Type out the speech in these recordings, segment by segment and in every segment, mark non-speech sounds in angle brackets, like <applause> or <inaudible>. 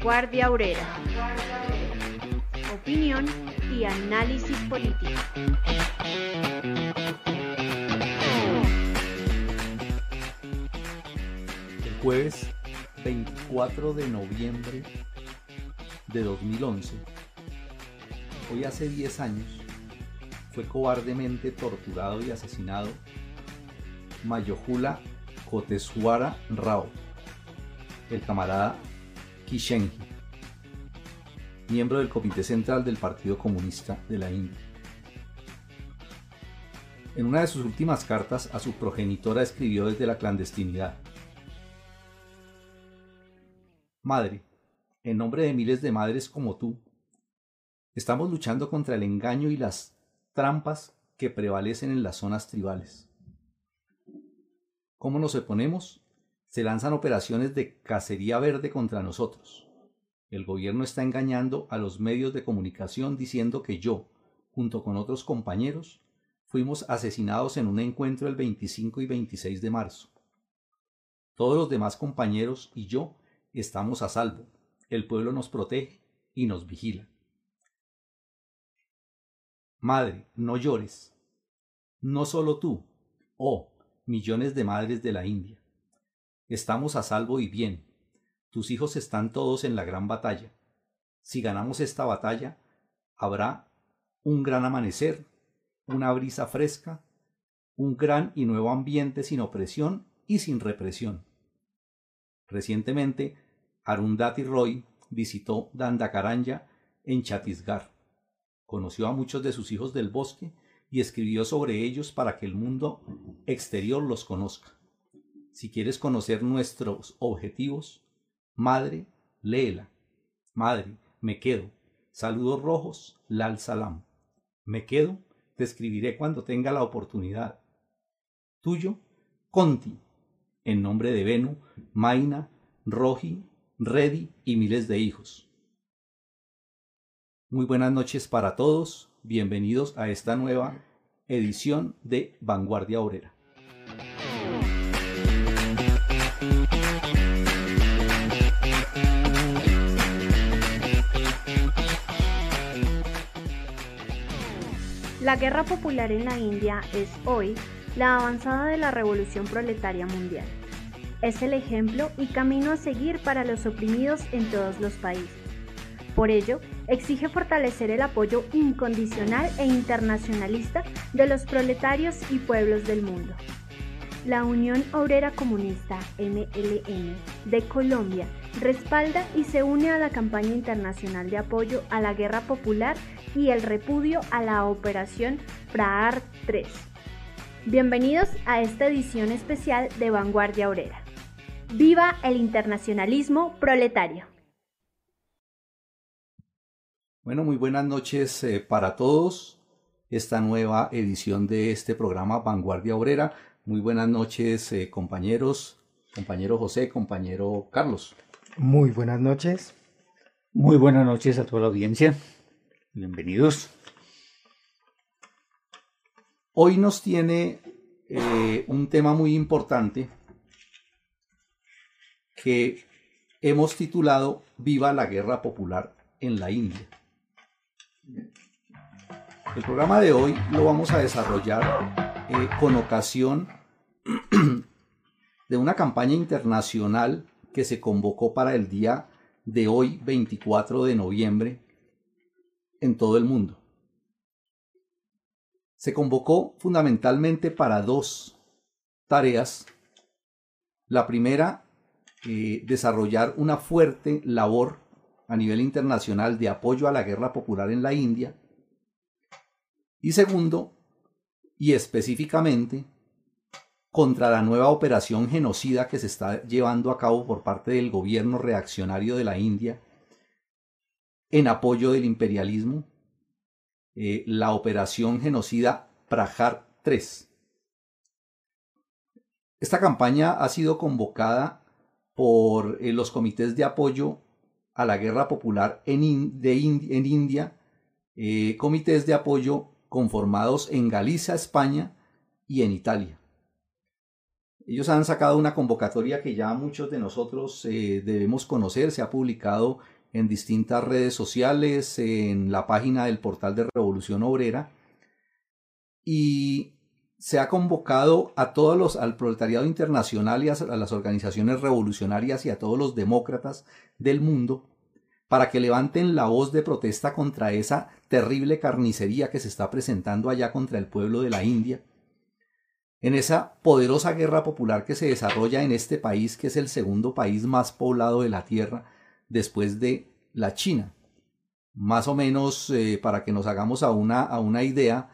Vanguardia Obrera. Opinión y análisis político. El jueves 24 de noviembre de 2011, hoy hace 10 años, fue cobardemente torturado y asesinado Mayohula Koteswara Rao, el camarada Kishenji, miembro del Comité Central del Partido Comunista de la India. En una de sus últimas cartas a su progenitora escribió desde la clandestinidad. Madre, en nombre de miles de madres como tú, estamos luchando contra el engaño y las trampas que prevalecen en las zonas tribales. ¿Cómo nos oponemos? Se lanzan operaciones de cacería verde contra nosotros. El gobierno está engañando a los medios de comunicación diciendo que yo, junto con otros compañeros, fuimos asesinados en un encuentro el 25 y 26 de marzo. Todos los demás compañeros y yo estamos a salvo. El pueblo nos protege y nos vigila. Madre, no llores. No solo tú, oh, millones de madres de la India. Estamos a salvo y bien. Tus hijos están todos en la gran batalla. Si ganamos esta batalla, habrá un gran amanecer, una brisa fresca, un gran y nuevo ambiente sin opresión y sin represión. Recientemente, Arundhati Roy visitó Dandakaranya en Chhattisgarh. Conoció a muchos de sus hijos del bosque y escribió sobre ellos para que el mundo exterior los conozca. Si quieres conocer nuestros objetivos, madre, léela. Madre, me quedo. Saludos rojos, Lal Salam. Me quedo, te escribiré cuando tenga la oportunidad. Tuyo, Conti, en nombre de Venu, Maina, Roji, Reddy y miles de hijos. Muy buenas noches para todos, bienvenidos a esta nueva edición de Vanguardia Obrera. La guerra popular en la India es hoy la avanzada de la revolución proletaria mundial. Es el ejemplo y camino a seguir para los oprimidos en todos los países. Por ello, exige fortalecer el apoyo incondicional e internacionalista de los proletarios y pueblos del mundo. La Unión Obrera Comunista, MLN, de Colombia respalda y se une a la campaña internacional de apoyo a la guerra popular y el repudio a la operación PRAAR 3. Bienvenidos a esta edición especial de Vanguardia Obrera. ¡Viva el internacionalismo proletario! Bueno, muy buenas noches eh, para todos. Esta nueva edición de este programa Vanguardia Obrera. Muy buenas noches, eh, compañeros, compañero José, compañero Carlos. Muy buenas noches. Muy buenas noches a toda la audiencia. Bienvenidos. Hoy nos tiene eh, un tema muy importante que hemos titulado Viva la Guerra Popular en la India. El programa de hoy lo vamos a desarrollar eh, con ocasión <clears throat> de una campaña internacional que se convocó para el día de hoy, 24 de noviembre, en todo el mundo. Se convocó fundamentalmente para dos tareas. La primera, eh, desarrollar una fuerte labor a nivel internacional de apoyo a la guerra popular en la India. Y segundo, y específicamente, contra la nueva operación genocida que se está llevando a cabo por parte del gobierno reaccionario de la India en apoyo del imperialismo, eh, la operación genocida Prajar 3. Esta campaña ha sido convocada por eh, los comités de apoyo a la guerra popular en, en India, eh, comités de apoyo conformados en Galicia, España y en Italia. Ellos han sacado una convocatoria que ya muchos de nosotros eh, debemos conocer, se ha publicado en distintas redes sociales, en la página del portal de Revolución Obrera, y se ha convocado a todos los, al proletariado internacional y a, las organizaciones revolucionarias y a todos los demócratas del mundo para que levanten la voz de protesta contra esa terrible carnicería que se está presentando allá contra el pueblo de la India, en esa poderosa guerra popular que se desarrolla en este país, que es el segundo país más poblado de la Tierra después de la China. Más o menos, eh, para que nos hagamos a una, a una idea,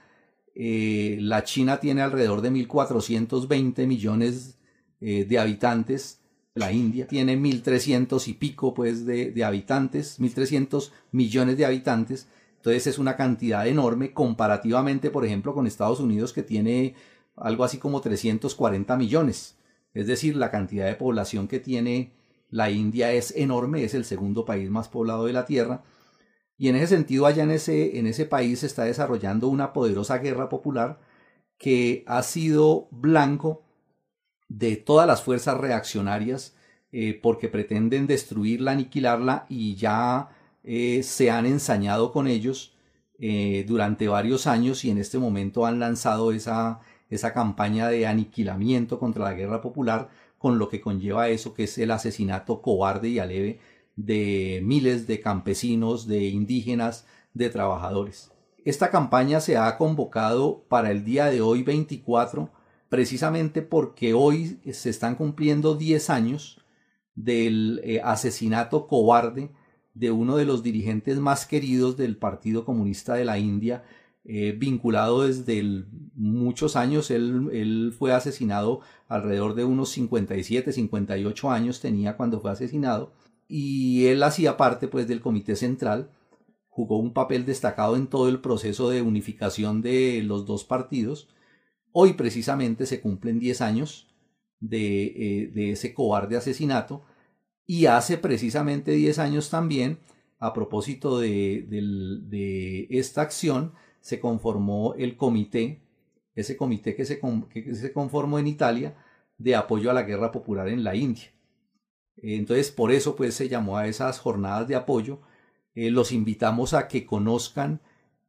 eh, la China tiene alrededor de 1.420 millones eh, de habitantes. La India tiene 1.300 y pico pues, de, de habitantes, 1.300 millones de habitantes. Entonces es una cantidad enorme comparativamente, por ejemplo, con Estados Unidos que tiene algo así como 340 millones. Es decir, la cantidad de población que tiene la India es enorme, es el segundo país más poblado de la Tierra y en ese sentido, allá en ese, en ese país se está desarrollando una poderosa guerra popular que ha sido blanco de todas las fuerzas reaccionarias eh, porque pretenden destruirla, aniquilarla y ya eh, se han ensañado con ellos eh, durante varios años y en este momento han lanzado esa, esa campaña de aniquilamiento contra la guerra popular con lo que conlleva eso que es el asesinato cobarde y aleve de miles de campesinos, de indígenas, de trabajadores. Esta campaña se ha convocado para el día de hoy 24 precisamente porque hoy se están cumpliendo 10 años del eh, asesinato cobarde de uno de los dirigentes más queridos del Partido Comunista de la India, eh, vinculado desde muchos años. Él, fue asesinado alrededor de unos 57, 58 años tenía cuando fue asesinado y él hacía parte pues del comité central, jugó un papel destacado en todo el proceso de unificación de los dos partidos. Hoy precisamente se cumplen 10 años de, eh, de ese cobarde asesinato y hace precisamente 10 años también, a propósito de, esta acción, se conformó el comité, ese comité que se, que se conformó en Italia de apoyo a la guerra popular en la India. Entonces, por eso pues se llamó a esas jornadas de apoyo. Eh, los invitamos a que conozcan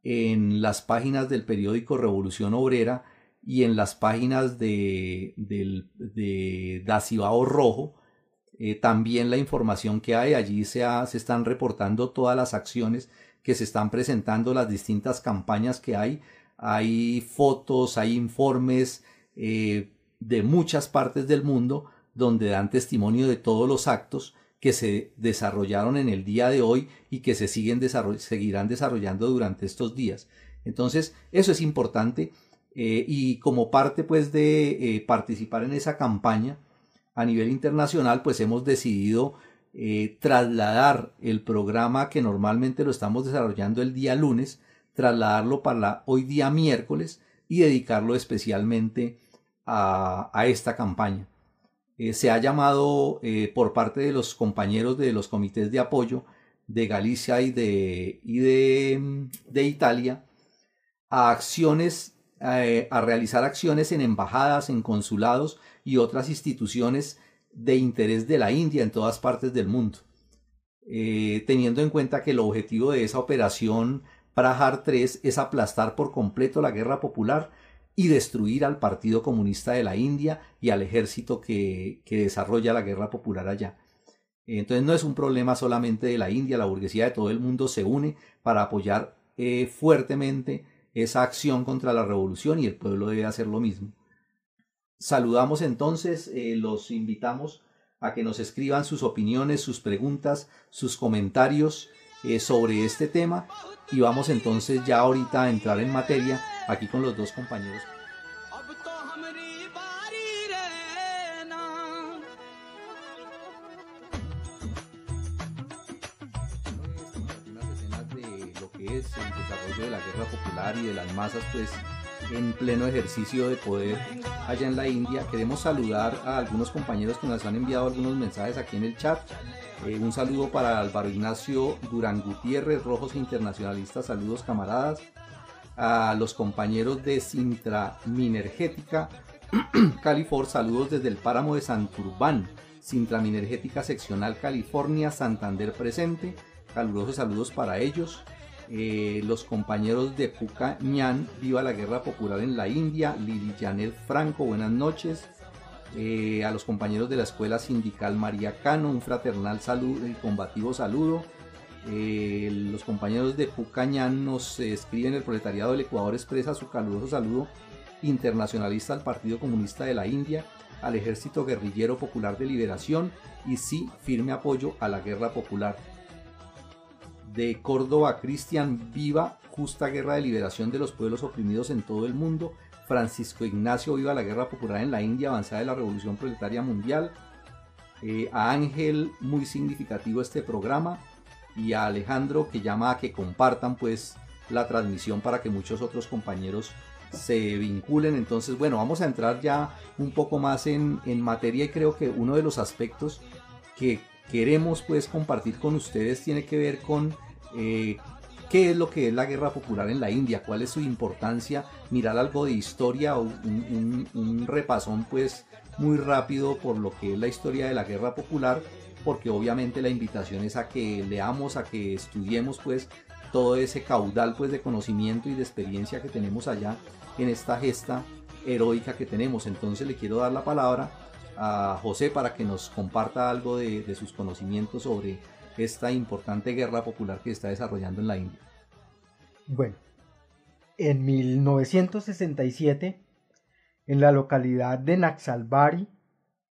en las páginas del periódico Revolución Obrera y en las páginas de, del, de Dacibao Rojo eh, también la información que hay. Allí se, se están reportando todas las acciones que se están presentando, las distintas campañas que hay. Hay fotos, hay informes eh, de muchas partes del mundo donde dan testimonio de todos los actos que se desarrollaron en el día de hoy y que se siguen seguirán desarrollando durante estos días. Entonces, eso es importante eh, y como parte pues de eh, participar en esa campaña a nivel internacional, pues hemos decidido eh, trasladar el programa que normalmente lo estamos desarrollando el día lunes, trasladarlo para hoy día miércoles y dedicarlo especialmente a esta campaña. Eh, se ha llamado eh, por parte de los compañeros de los comités de apoyo de Galicia y de, y de, mm, de Italia a acciones, a realizar acciones en embajadas, en consulados y otras instituciones de interés de la India en todas partes del mundo. teniendo en cuenta que el objetivo de esa operación Prahar 3 es aplastar por completo la guerra popular y destruir al Partido Comunista de la India y al ejército que, desarrolla la guerra popular allá. Entonces no es un problema solamente de la India, la burguesía de todo el mundo se une para apoyar eh, fuertemente esa acción contra la revolución y el pueblo debe hacer lo mismo. Saludamos entonces, eh, los invitamos a que nos escriban sus opiniones, sus preguntas, sus comentarios eh, sobre este tema y vamos entonces ya ahorita a entrar en materia aquí con los dos compañeros. es el desarrollo de la guerra popular y de las masas, pues en pleno ejercicio de poder allá en la India. Queremos saludar a algunos compañeros que nos han enviado algunos mensajes aquí en el chat. Eh, un saludo para Álvaro Ignacio Durán Gutiérrez, Rojos Internacionalistas, saludos camaradas. A los compañeros de Sintra Minergética, <clears throat> Califor, saludos desde el páramo de Santurbán, Sintra Minergética Seccional California, Santander presente. Calurosos saludos para ellos. Eh, los compañeros de Puca Ñan, Viva la Guerra Popular en la India, Lili Janet Franco, buenas noches. Eh, a los compañeros de la Escuela Sindical María Cano, un fraternal saludo y combativo saludo. Eh, los compañeros de Pucañán nos escriben, el proletariado del Ecuador expresa su caluroso saludo internacionalista al Partido Comunista de la India, al Ejército Guerrillero Popular de Liberación y sí firme apoyo a la guerra popular de Córdoba, Cristian Viva, justa guerra de liberación de los pueblos oprimidos en todo el mundo. Francisco Ignacio Viva la guerra popular en la India, avanzada de la revolución proletaria mundial. Eh, a Ángel, muy significativo este programa. Y a Alejandro, que llama a que compartan pues la transmisión para que muchos otros compañeros se vinculen. Entonces, bueno, vamos a entrar ya un poco más en, en materia y creo que uno de los aspectos que queremos pues compartir con ustedes tiene que ver con eh, qué es lo que es la guerra popular en la India, cuál es su importancia, mirar algo de historia o un, repasón pues muy rápido por lo que es la historia de la guerra popular, porque obviamente la invitación es a que leamos, a que estudiemos pues todo ese caudal pues de conocimiento y de experiencia que tenemos allá en esta gesta heroica que tenemos. Entonces le quiero dar la palabra a José para que nos comparta algo de sus conocimientos sobre esta importante guerra popular que está desarrollando en la India? Bueno, en 1967, en la localidad de Naxalbari,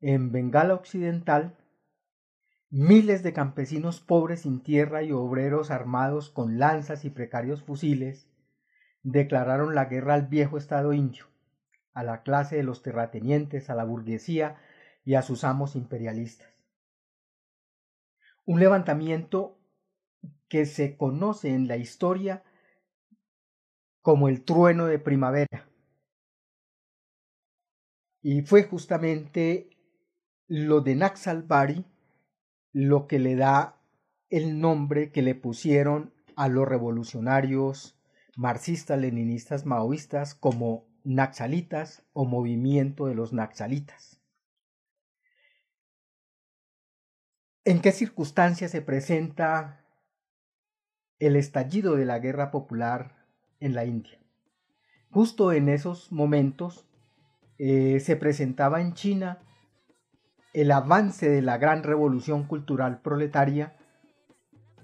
en Bengala Occidental, miles de campesinos pobres sin tierra y obreros armados con lanzas y precarios fusiles declararon la guerra al viejo Estado indio, a la clase de los terratenientes, a la burguesía y a sus amos imperialistas un levantamiento que se conoce en la historia como el trueno de primavera. Y fue justamente lo de Naxalbari lo que le da el nombre que le pusieron a los revolucionarios marxistas, leninistas, maoístas como naxalitas o movimiento de los naxalitas. ¿En qué circunstancias se presenta el estallido de la guerra popular en la India? Justo en esos momentos eh, se presentaba en China el avance de la gran revolución cultural proletaria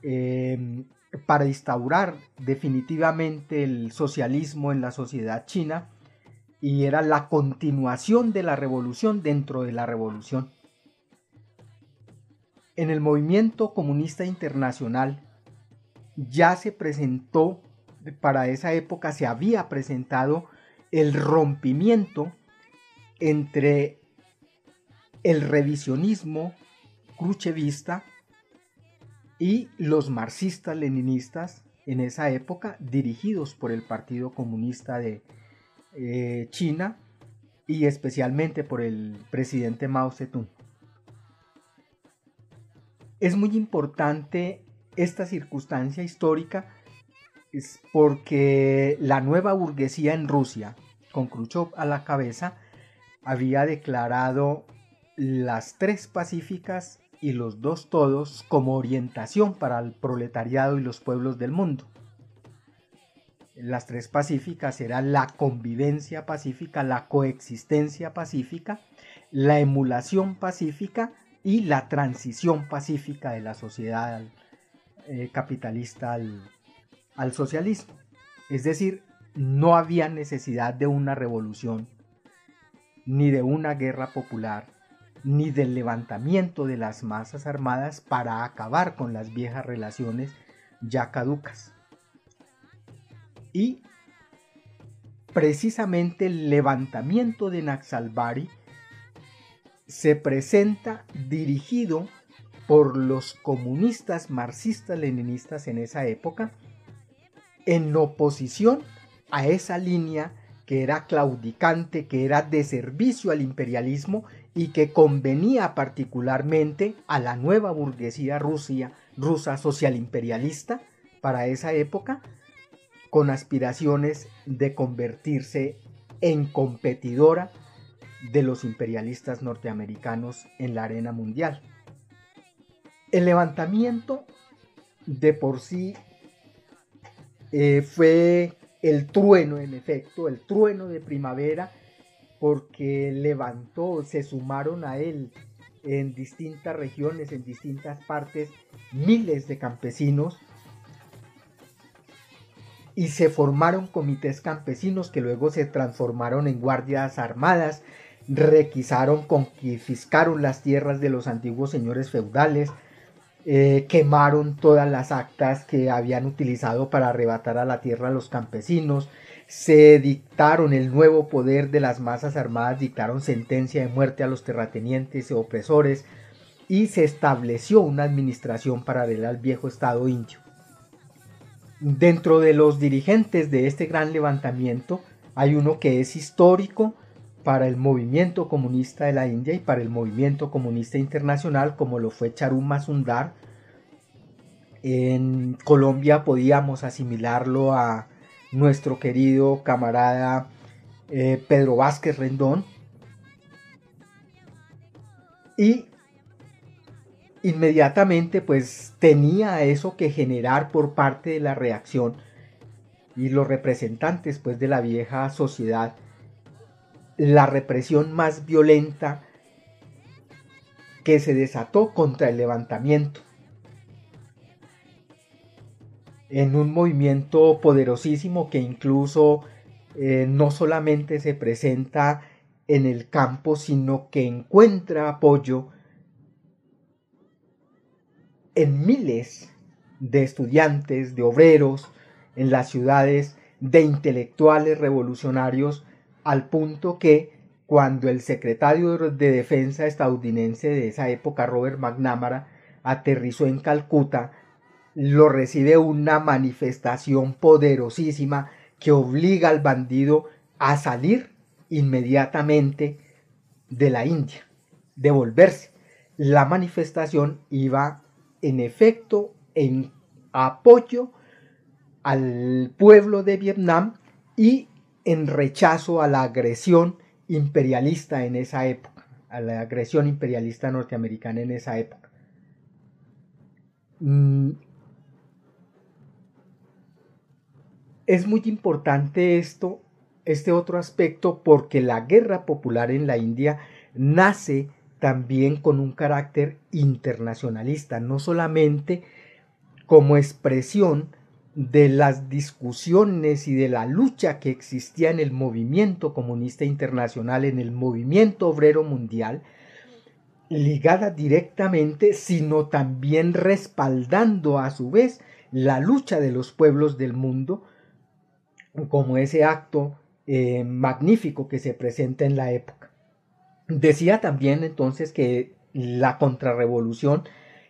em, para instaurar definitivamente el socialismo en la sociedad china y era la continuación de la revolución dentro de la revolución. En el movimiento comunista internacional ya se presentó, para esa época se había presentado el rompimiento entre el revisionismo cruchevista y los marxistas leninistas en esa época dirigidos por el Partido Comunista de eh, China y especialmente por el presidente Mao Zedong. Es muy importante esta circunstancia histórica porque la nueva burguesía en Rusia, con Khrushchev a la cabeza, había declarado las tres pacíficas y los dos todos como orientación para el proletariado y los pueblos del mundo. Las tres pacíficas eran la convivencia pacífica, la coexistencia pacífica, la emulación pacífica y la transición pacífica de la sociedad eh, capitalista al, al socialismo. Es decir, no había necesidad de una revolución, ni de una guerra popular, ni del levantamiento de las masas armadas para acabar con las viejas relaciones ya caducas. Y precisamente el levantamiento de Naxalbari se presenta dirigido por los comunistas marxistas leninistas en esa época en oposición a esa línea que era claudicante, que era de servicio al imperialismo y que convenía particularmente a la nueva burguesía rusia, rusa social imperialista para esa época, con aspiraciones de convertirse en competidora de los imperialistas norteamericanos en la arena mundial. El levantamiento de por sí eh, fue el trueno, en efecto, el trueno de primavera, porque levantó, se sumaron a él en distintas regiones, en distintas partes, miles de campesinos y se formaron comités campesinos que luego se transformaron en guardias armadas, requisaron, confiscaron las tierras de los antiguos señores feudales, eh, quemaron todas las actas que habían utilizado para arrebatar a la tierra a los campesinos, se dictaron el nuevo poder de las masas armadas, dictaron sentencia de muerte a los terratenientes y opresores y se estableció una administración paralela al viejo Estado indio. Dentro de los dirigentes de este gran levantamiento hay uno que es histórico, para el movimiento comunista de la India y para el movimiento comunista internacional como lo fue Charum Mazumdar. En Colombia podíamos asimilarlo a nuestro querido camarada eh, Pedro Vázquez Rendón. Y inmediatamente pues tenía eso que generar por parte de la reacción y los representantes pues de la vieja sociedad la represión más violenta que se desató contra el levantamiento. En un movimiento poderosísimo que incluso eh, no solamente se presenta en el campo, sino que encuentra apoyo en miles de estudiantes, de obreros, en las ciudades, de intelectuales revolucionarios al punto que cuando el secretario de Defensa estadounidense de esa época, Robert McNamara, aterrizó en Calcuta, lo recibe una manifestación poderosísima que obliga al bandido a salir inmediatamente de la India, devolverse. La manifestación iba en efecto en apoyo al pueblo de Vietnam y en rechazo a la agresión imperialista en esa época, a la agresión imperialista norteamericana en esa época. Mm. Es muy importante esto, este otro aspecto, porque la guerra popular en la India nace también con un carácter internacionalista, no solamente como expresión de las discusiones y de la lucha que existía en el movimiento comunista internacional, en el movimiento obrero mundial, ligada directamente, sino también respaldando a su vez la lucha de los pueblos del mundo, como ese acto eh, magnífico que se presenta en la época. Decía también entonces que la contrarrevolución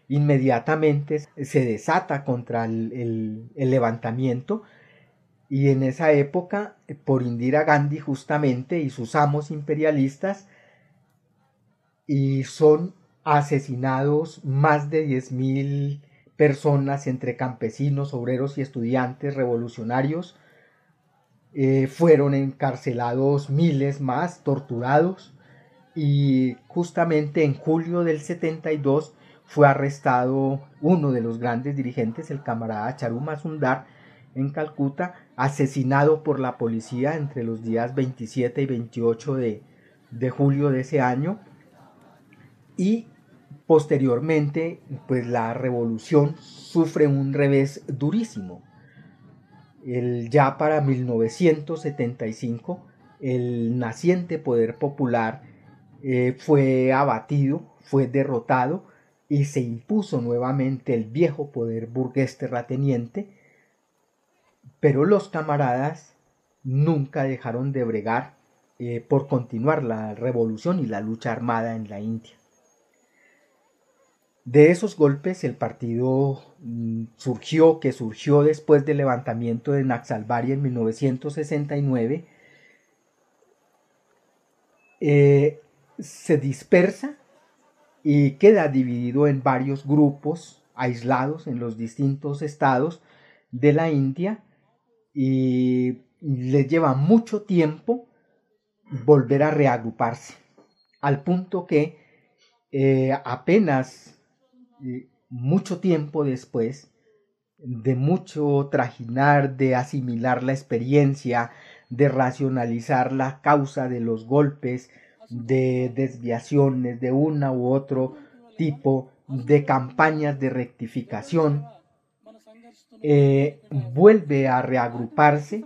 inmediatamente se desata contra el, levantamiento y en esa época por Indira Gandhi justamente y sus amos imperialistas y son asesinados más de 10.000 personas entre campesinos, obreros y estudiantes revolucionarios. Eh, fueron encarcelados miles más, torturados y justamente en julio del 72 fue arrestado uno de los grandes dirigentes, el camarada Charuma Sundar, en Calcuta, asesinado por la policía entre los días 27 y 28 de, de julio de ese año. Y posteriormente, pues la revolución sufre un revés durísimo. El, ya para 1975, el naciente poder popular eh, fue abatido, fue derrotado y se impuso nuevamente el viejo poder burgués terrateniente, pero los camaradas nunca dejaron de bregar eh, por continuar la revolución y la lucha armada en la India. De esos golpes el partido mm, surgió, que surgió después del levantamiento de Naxalbari en 1969, eh, se dispersa y queda dividido en varios grupos aislados en los distintos estados de la India y le lleva mucho tiempo volver a reagruparse, al punto que eh, apenas eh, mucho tiempo después de mucho trajinar, de asimilar la experiencia, de racionalizar la causa de los golpes, de desviaciones de una u otro tipo, de campañas de rectificación, eh, vuelve a reagruparse,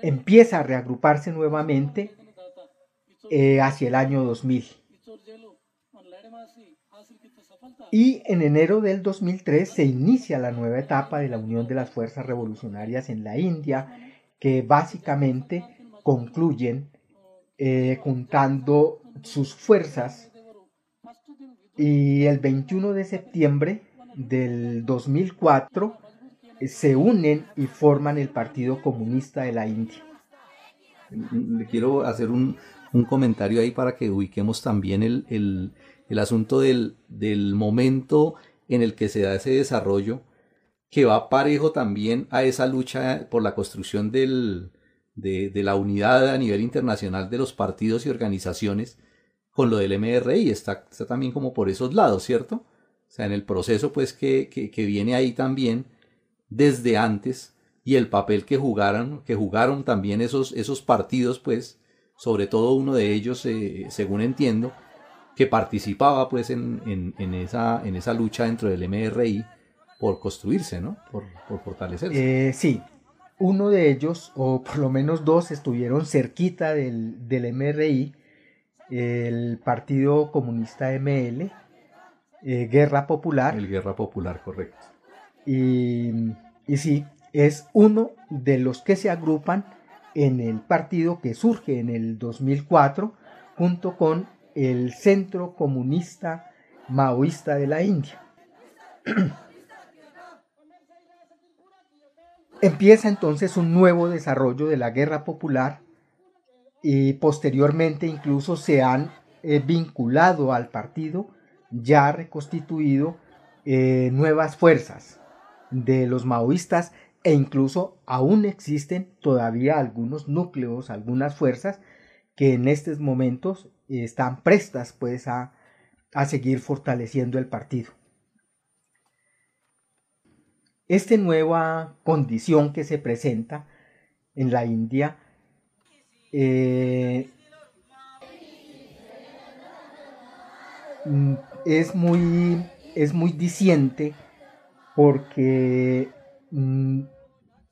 empieza a reagruparse nuevamente eh, hacia el año 2000. Y en enero del 2003 se inicia la nueva etapa de la Unión de las Fuerzas Revolucionarias en la India, que básicamente concluyen eh, juntando sus fuerzas y el 21 de septiembre del 2004 eh, se unen y forman el Partido Comunista de la India. Le quiero hacer un, comentario ahí para que ubiquemos también el, asunto del, momento en el que se da ese desarrollo que va parejo también a esa lucha por la construcción del, de, de, la unidad a nivel internacional de los partidos y organizaciones con lo del MRI, está, está también como por esos lados, ¿cierto? O sea, en el proceso pues que, que, viene ahí también desde antes y el papel que jugaron, que jugaron también esos, esos partidos pues, sobre todo uno de ellos, eh, según entiendo, que participaba pues en, en, esa, en esa lucha dentro del MRI por construirse, ¿no? Por, por fortalecerse. Eh, sí, uno de ellos, o por lo menos dos, estuvieron cerquita del, del MRI el Partido Comunista ML, eh, Guerra Popular. El Guerra Popular, correcto. Y, y sí, es uno de los que se agrupan en el partido que surge en el 2004 junto con el Centro Comunista Maoísta de la India. <clears throat> Empieza entonces un nuevo desarrollo de la guerra popular y posteriormente incluso se han eh, vinculado al partido ya reconstituido eh, nuevas fuerzas de los maoístas e incluso aún existen todavía algunos núcleos, algunas fuerzas que en estos momentos están prestas pues a, a seguir fortaleciendo el partido. Esta nueva condición que se presenta en la India eh, es muy es muy diciente porque mm,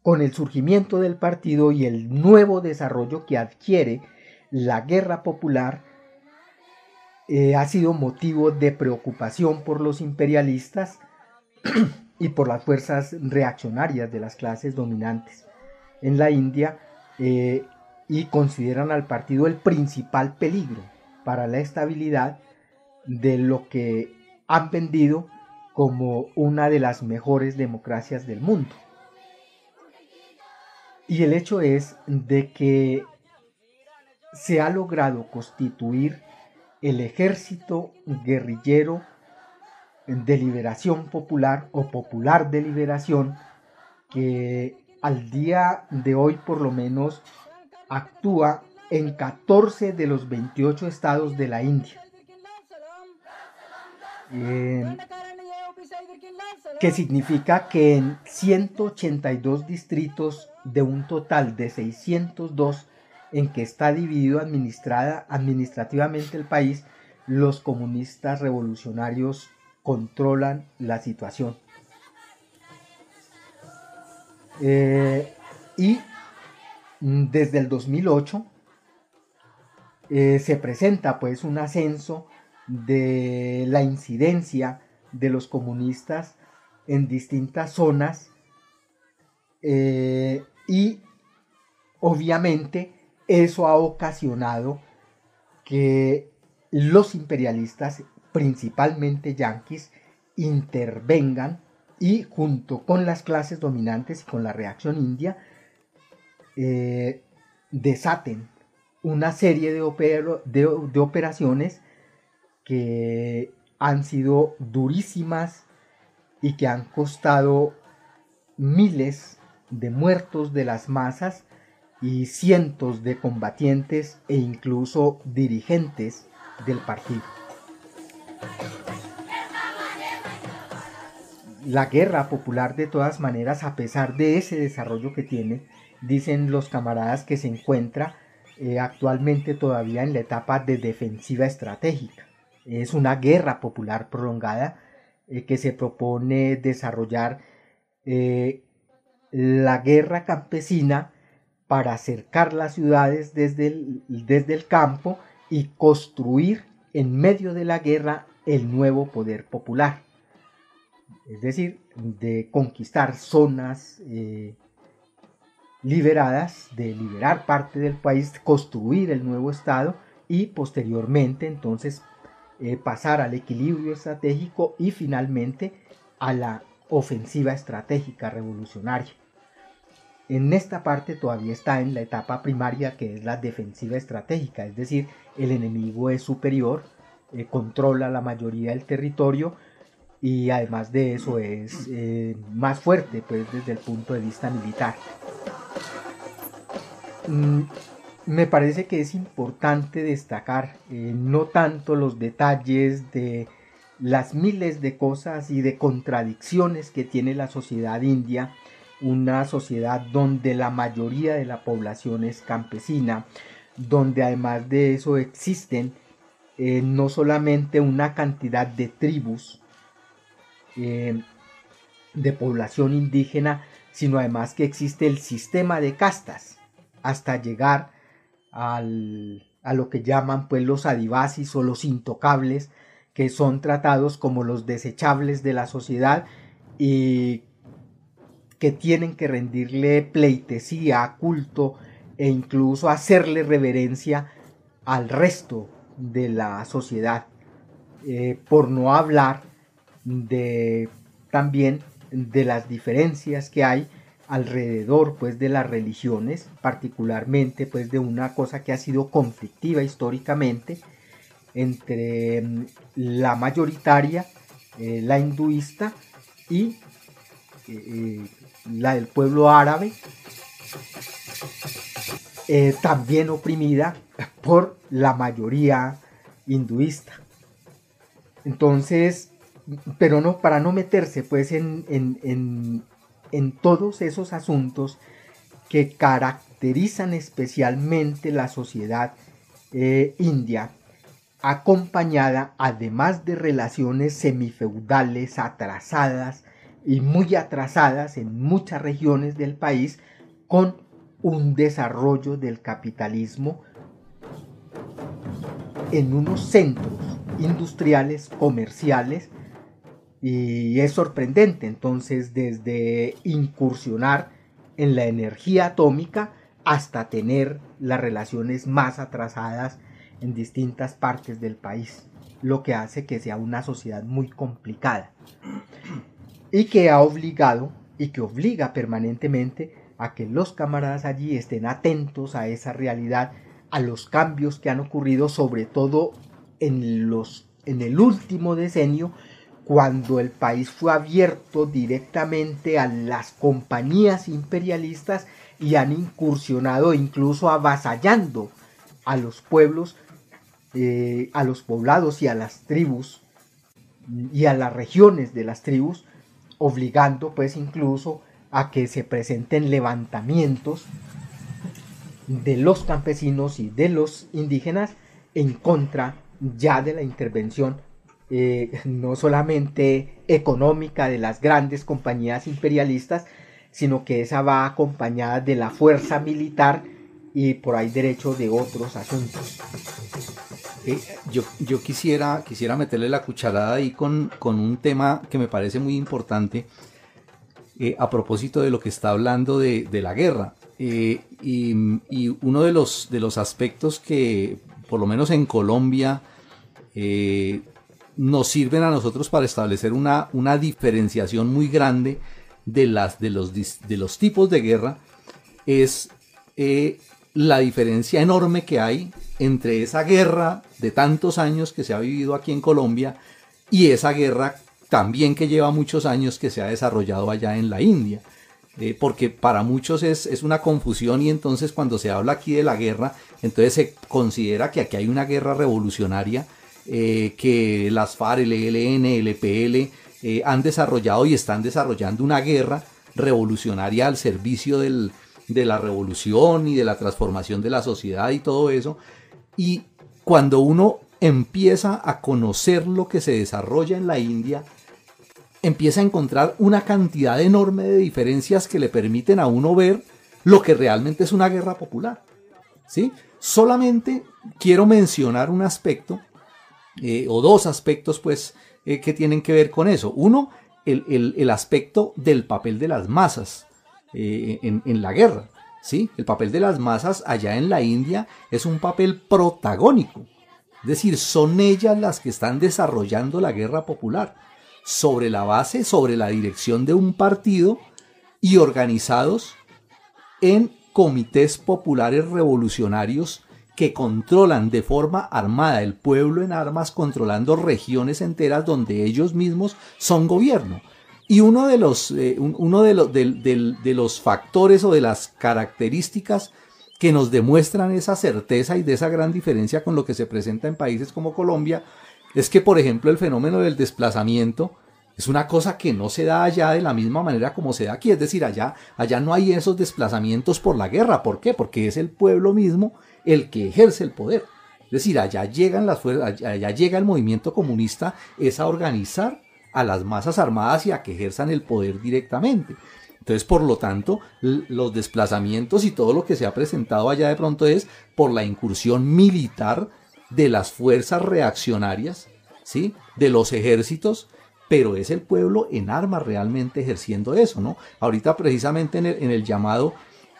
con el surgimiento del partido y el nuevo desarrollo que adquiere la guerra popular eh, ha sido motivo de preocupación por los imperialistas y por las fuerzas reaccionarias de las clases dominantes en la India eh, y consideran al partido el principal peligro para la estabilidad de lo que han vendido como una de las mejores democracias del mundo. Y el hecho es de que se ha logrado constituir el ejército guerrillero de liberación popular o popular de liberación que al día de hoy por lo menos actúa en 14 de los 28 estados de la India. Que significa que en 182 distritos de un total de 602 en que está dividido administrada, administrativamente el país, los comunistas revolucionarios controlan la situación. Eh, y desde el 2008 eh, se presenta pues un ascenso de la incidencia de los comunistas en distintas zonas eh, y obviamente eso ha ocasionado que los imperialistas principalmente yanquis, intervengan y junto con las clases dominantes y con la reacción india, eh, desaten una serie de, de operaciones que han sido durísimas y que han costado miles de muertos de las masas y cientos de combatientes e incluso dirigentes del partido. La guerra popular de todas maneras, a pesar de ese desarrollo que tiene, dicen los camaradas que se encuentra eh, actualmente todavía en la etapa de defensiva estratégica. Es una guerra popular prolongada eh, que se propone desarrollar eh, la guerra campesina para acercar las ciudades desde desde el campo y construir en medio de la guerra el nuevo poder popular. Es decir, de conquistar zonas eh, liberadas, de liberar parte del país, construir el nuevo Estado y posteriormente entonces eh, pasar al equilibrio estratégico y finalmente a la ofensiva estratégica revolucionaria. En esta parte todavía está en la etapa primaria que es la defensiva estratégica, es decir, el enemigo es superior, eh, controla la mayoría del territorio y además de eso es eh, más fuerte pues desde el punto de vista militar. Mm, me parece que es importante destacar eh, no tanto los detalles de las miles de cosas y de contradicciones que tiene la sociedad india, una sociedad donde la mayoría de la población es campesina, donde además de eso existen eh, no solamente una cantidad de tribus eh, de población indígena, sino además que existe el sistema de castas hasta llegar al, a lo que llaman pues los adivasis o los intocables, que son tratados como los desechables de la sociedad y que tienen que rendirle pleitesía, culto e incluso hacerle reverencia al resto de la sociedad. Eh, por no hablar de también de las diferencias que hay alrededor pues de las religiones, particularmente pues de una cosa que ha sido conflictiva históricamente entre mm, la mayoritaria, eh, la hinduista y eh, la del pueblo árabe, también oprimida la mayoría hinduista. Entonces, pero no, para no meterse pues en, en, en, todos esos asuntos que caracterizan especialmente la sociedad eh, india, acompañada además de relaciones semifeudales atrasadas y muy atrasadas en muchas regiones del país con un desarrollo del capitalismo en unos centros industriales, comerciales, y es sorprendente. Entonces desde incursionar en la energía atómica hasta tener las relaciones más atrasadas en distintas partes del país, lo que hace que sea una sociedad muy complicada y que ha obligado y que obliga permanentemente a que los camaradas allí estén atentos a esa realidad, a los cambios que han ocurrido, sobre todo en, los, en el último decenio, cuando el país fue abierto directamente a las compañías imperialistas y han incursionado incluso avasallando a los pueblos, eh, a los poblados y a las tribus y a las regiones de las tribus obligando pues incluso a que se presenten levantamientos de los campesinos y de los indígenas en contra ya de la intervención eh, no solamente económica de las grandes compañías imperialistas, sino que esa va acompañada de la fuerza militar y por ahí derecho de otros asuntos. Eh, yo, yo quisiera, quisiera meterle la cucharada ahí con, con un tema que me parece muy importante eh, a propósito de lo que está hablando de, la guerra. Eh, y, uno de los, de los aspectos que, por lo menos en Colombia, nos sirven a nosotros para establecer una, una diferenciación muy grande de, las, de, los, de los tipos de guerra, es eh, la diferencia enorme que hay entre esa guerra de tantos años que se ha vivido aquí en Colombia y esa guerra también que lleva muchos años que se ha desarrollado allá en la India. Porque para muchos es, es, una confusión y entonces cuando se habla aquí de la guerra, entonces se considera que aquí hay una guerra revolucionaria eh, que las FARC, el ELN, el EPL eh, han desarrollado y están desarrollando una guerra revolucionaria al servicio del, de la revolución y de la transformación de la sociedad y todo eso. Y cuando uno empieza a conocer lo que se desarrolla en la India, empieza a encontrar una cantidad enorme de diferencias que le permiten a uno ver lo que realmente es una guerra popular. ¿sí? Solamente quiero mencionar un aspecto, eh, o dos aspectos, pues, eh, que tienen que ver con eso. Uno, el, aspecto del papel de las masas eh, en, en, la guerra. ¿sí? El papel de las masas allá en la India es un papel protagónico. Es decir, son ellas las que están desarrollando la guerra popular sobre la base, sobre la dirección de un partido y organizados en comités populares revolucionarios que controlan de forma armada el pueblo en armas, controlando regiones enteras donde ellos mismos son gobierno. Y uno de los, eh, uno de, los, de los factores o de las características que nos demuestran esa certeza y de esa gran diferencia con lo que se presenta en países como Colombia es que, por ejemplo, el fenómeno del desplazamiento es una cosa que no se da allá de la misma manera como se da aquí. Es decir, allá, allá no hay esos desplazamientos por la guerra. ¿Por qué? Porque es el pueblo mismo el que ejerce el poder. Es decir, allá llegan las fuerzas, allá llega el movimiento comunista, es a organizar a las masas armadas y a que ejerzan el poder directamente. Entonces, por lo tanto, los desplazamientos y todo lo que se ha presentado allá de pronto es por la incursión militar de las fuerzas reaccionarias, ¿sí? de los ejércitos, pero es el pueblo en armas realmente ejerciendo eso, ¿no? Ahorita precisamente en el, llamado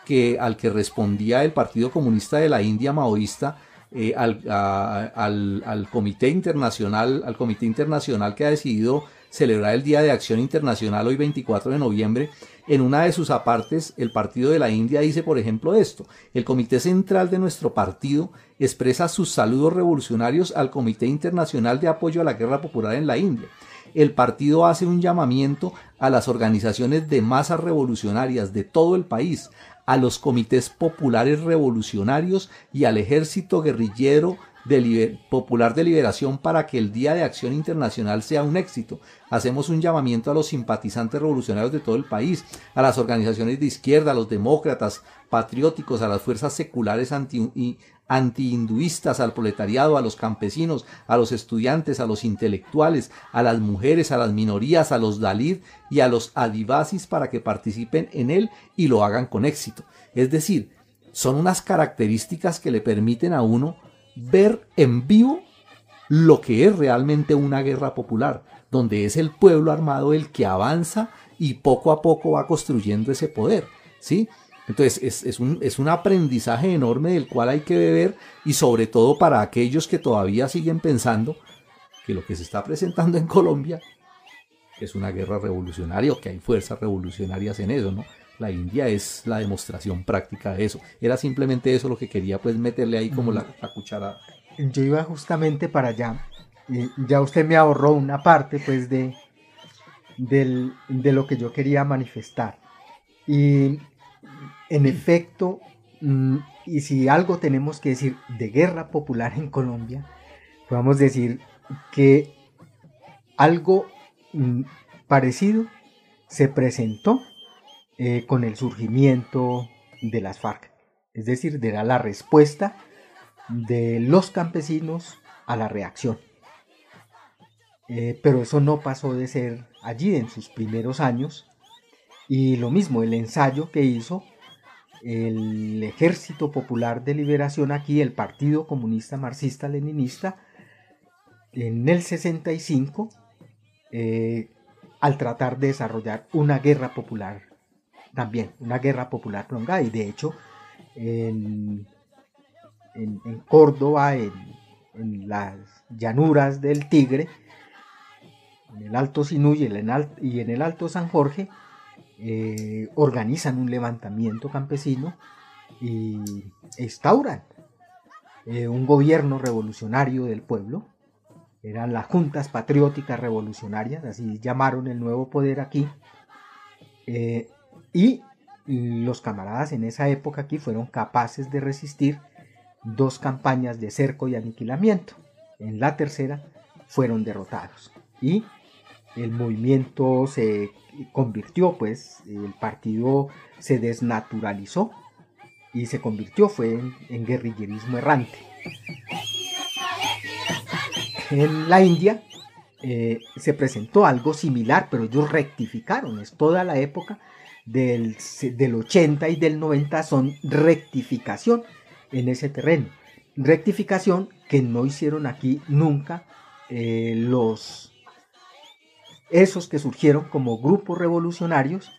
que, al que respondía el Partido Comunista de la India maoísta, eh, al, al, comité internacional, al comité internacional que ha decidido celebrar el Día de Acción Internacional hoy 24 de noviembre, en una de sus apartes, el Partido de la India dice, por ejemplo, esto, el Comité Central de nuestro partido expresa sus saludos revolucionarios al Comité Internacional de Apoyo a la Guerra Popular en la India. El partido hace un llamamiento a las organizaciones de masas revolucionarias de todo el país, a los comités populares revolucionarios y al ejército guerrillero popular de liberación para que el Día de Acción Internacional sea un éxito. Hacemos un llamamiento a los simpatizantes revolucionarios de todo el país, a las organizaciones de izquierda, a los demócratas, patrióticos, a las fuerzas seculares anti, antihinduistas, al proletariado, a los campesinos, a los estudiantes, a los intelectuales, a las mujeres, a las minorías, a los Dalit y a los adivasis para que participen en él y lo hagan con éxito. Es decir, son unas características que le permiten a uno ver en vivo lo que es realmente una guerra popular, donde es el pueblo armado el que avanza y poco a poco va construyendo ese poder, ¿sí? Entonces es, un, es un aprendizaje enorme del cual hay que beber y sobre todo para aquellos que todavía siguen pensando que lo que se está presentando en Colombia es una guerra revolucionaria o que hay fuerzas revolucionarias en eso, ¿no? La India es la demostración práctica de eso. Era simplemente eso lo que quería pues meterle ahí como la, cuchara. Yo iba justamente para allá. Y ya usted me ahorró una parte pues de, de lo que yo quería manifestar. Y en efecto, mm, y si algo tenemos que decir de guerra popular en Colombia, podemos decir que algo mm, parecido se presentó eh, con el surgimiento de las FARC, es decir, de la respuesta de los campesinos a la reacción. Eh, pero eso no pasó de ser allí en sus primeros años. Y lo mismo, el ensayo que hizo el Ejército Popular de Liberación aquí, el Partido Comunista Marxista-Leninista, en el 65, eh, al tratar de desarrollar una guerra popular, también una guerra popular prolongada, y de hecho en, Córdoba, en, las llanuras del Tigre, en el Alto Sinú y en el, Alto San Jorge, eh, organizan un levantamiento campesino y instauran eh, un gobierno revolucionario del pueblo. Eran las juntas patrióticas revolucionarias, así llamaron el nuevo poder aquí. Eh, y los camaradas en esa época aquí fueron capaces de resistir dos campañas de cerco y aniquilamiento. En la tercera fueron derrotados y el movimiento se convirtió, pues el partido se desnaturalizó y se convirtió, fue en, guerrillerismo errante. En la India eh, se presentó algo similar, pero ellos rectificaron, es toda la época del, del 80 y del 90 son rectificación en ese terreno. Rectificación que no hicieron aquí nunca eh, los esos que surgieron como grupos revolucionarios,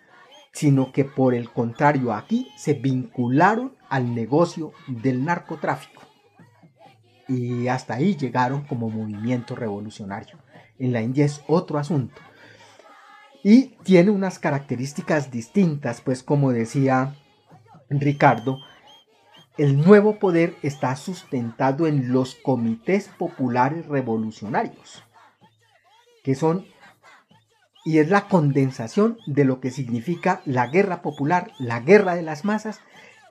sino que por el contrario aquí se vincularon al negocio del narcotráfico. Y hasta ahí llegaron como movimiento revolucionario. En la India es otro asunto. Y tiene unas características distintas, pues como decía Ricardo, el nuevo poder está sustentado en los comités populares revolucionarios, que son y es la condensación de lo que significa la guerra popular, la guerra de las masas,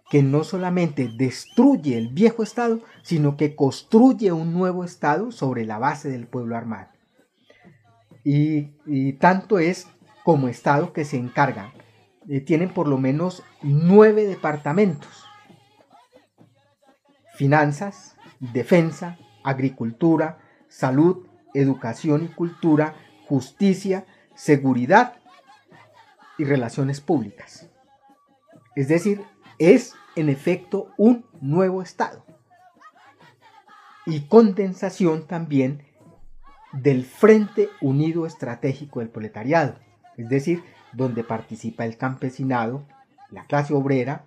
que no solamente destruye el viejo Estado, sino que construye un nuevo Estado sobre la base del pueblo armado. Y, tanto es como Estado que se encargan. Eh, tienen por lo menos nueve departamentos finanzas, defensa, agricultura, salud, educación y cultura, justicia, seguridad y relaciones públicas. Es decir, es en efecto un nuevo Estado. Y condensación también del Frente Unido Estratégico del Proletariado, es decir, donde participa el campesinado, la clase obrera,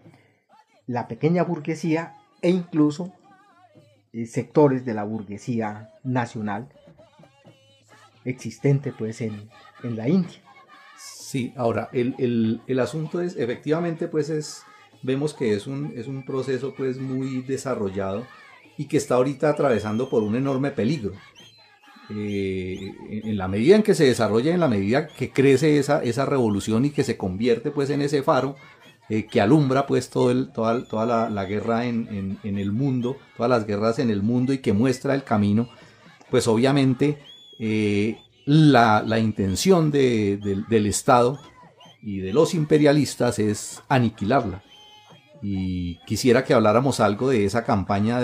la pequeña burguesía e incluso eh, sectores de la burguesía nacional existente pues en, la India. Sí, ahora el, asunto es, efectivamente pues es, vemos que es un, es un proceso pues muy desarrollado y que está ahorita atravesando por un enorme peligro. Eh, en la medida en que se desarrolla, en la medida que crece esa, esa revolución y que se convierte pues en ese faro, eh, que alumbra pues todo el, toda, toda la, guerra en, el mundo, todas las guerras en el mundo y que muestra el camino, pues obviamente eh, la, intención del Estado y de los imperialistas es aniquilarla. Y quisiera que habláramos algo de esa campaña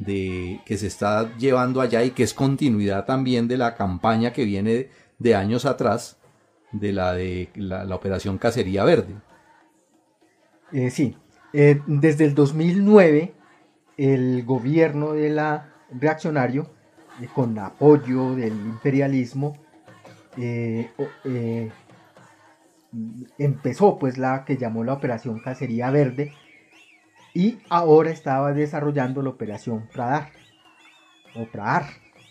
de, que se está llevando allá y que es continuidad también de la campaña que viene de años atrás, de la de la Operación Cacería Verde. Eh, sí, eh, desde el 2009 el gobierno de la reaccionario, eh, con apoyo del imperialismo, empezó pues la que llamó la Operación Cacería Verde y ahora estaba desarrollando la Operación Pradar o Pradar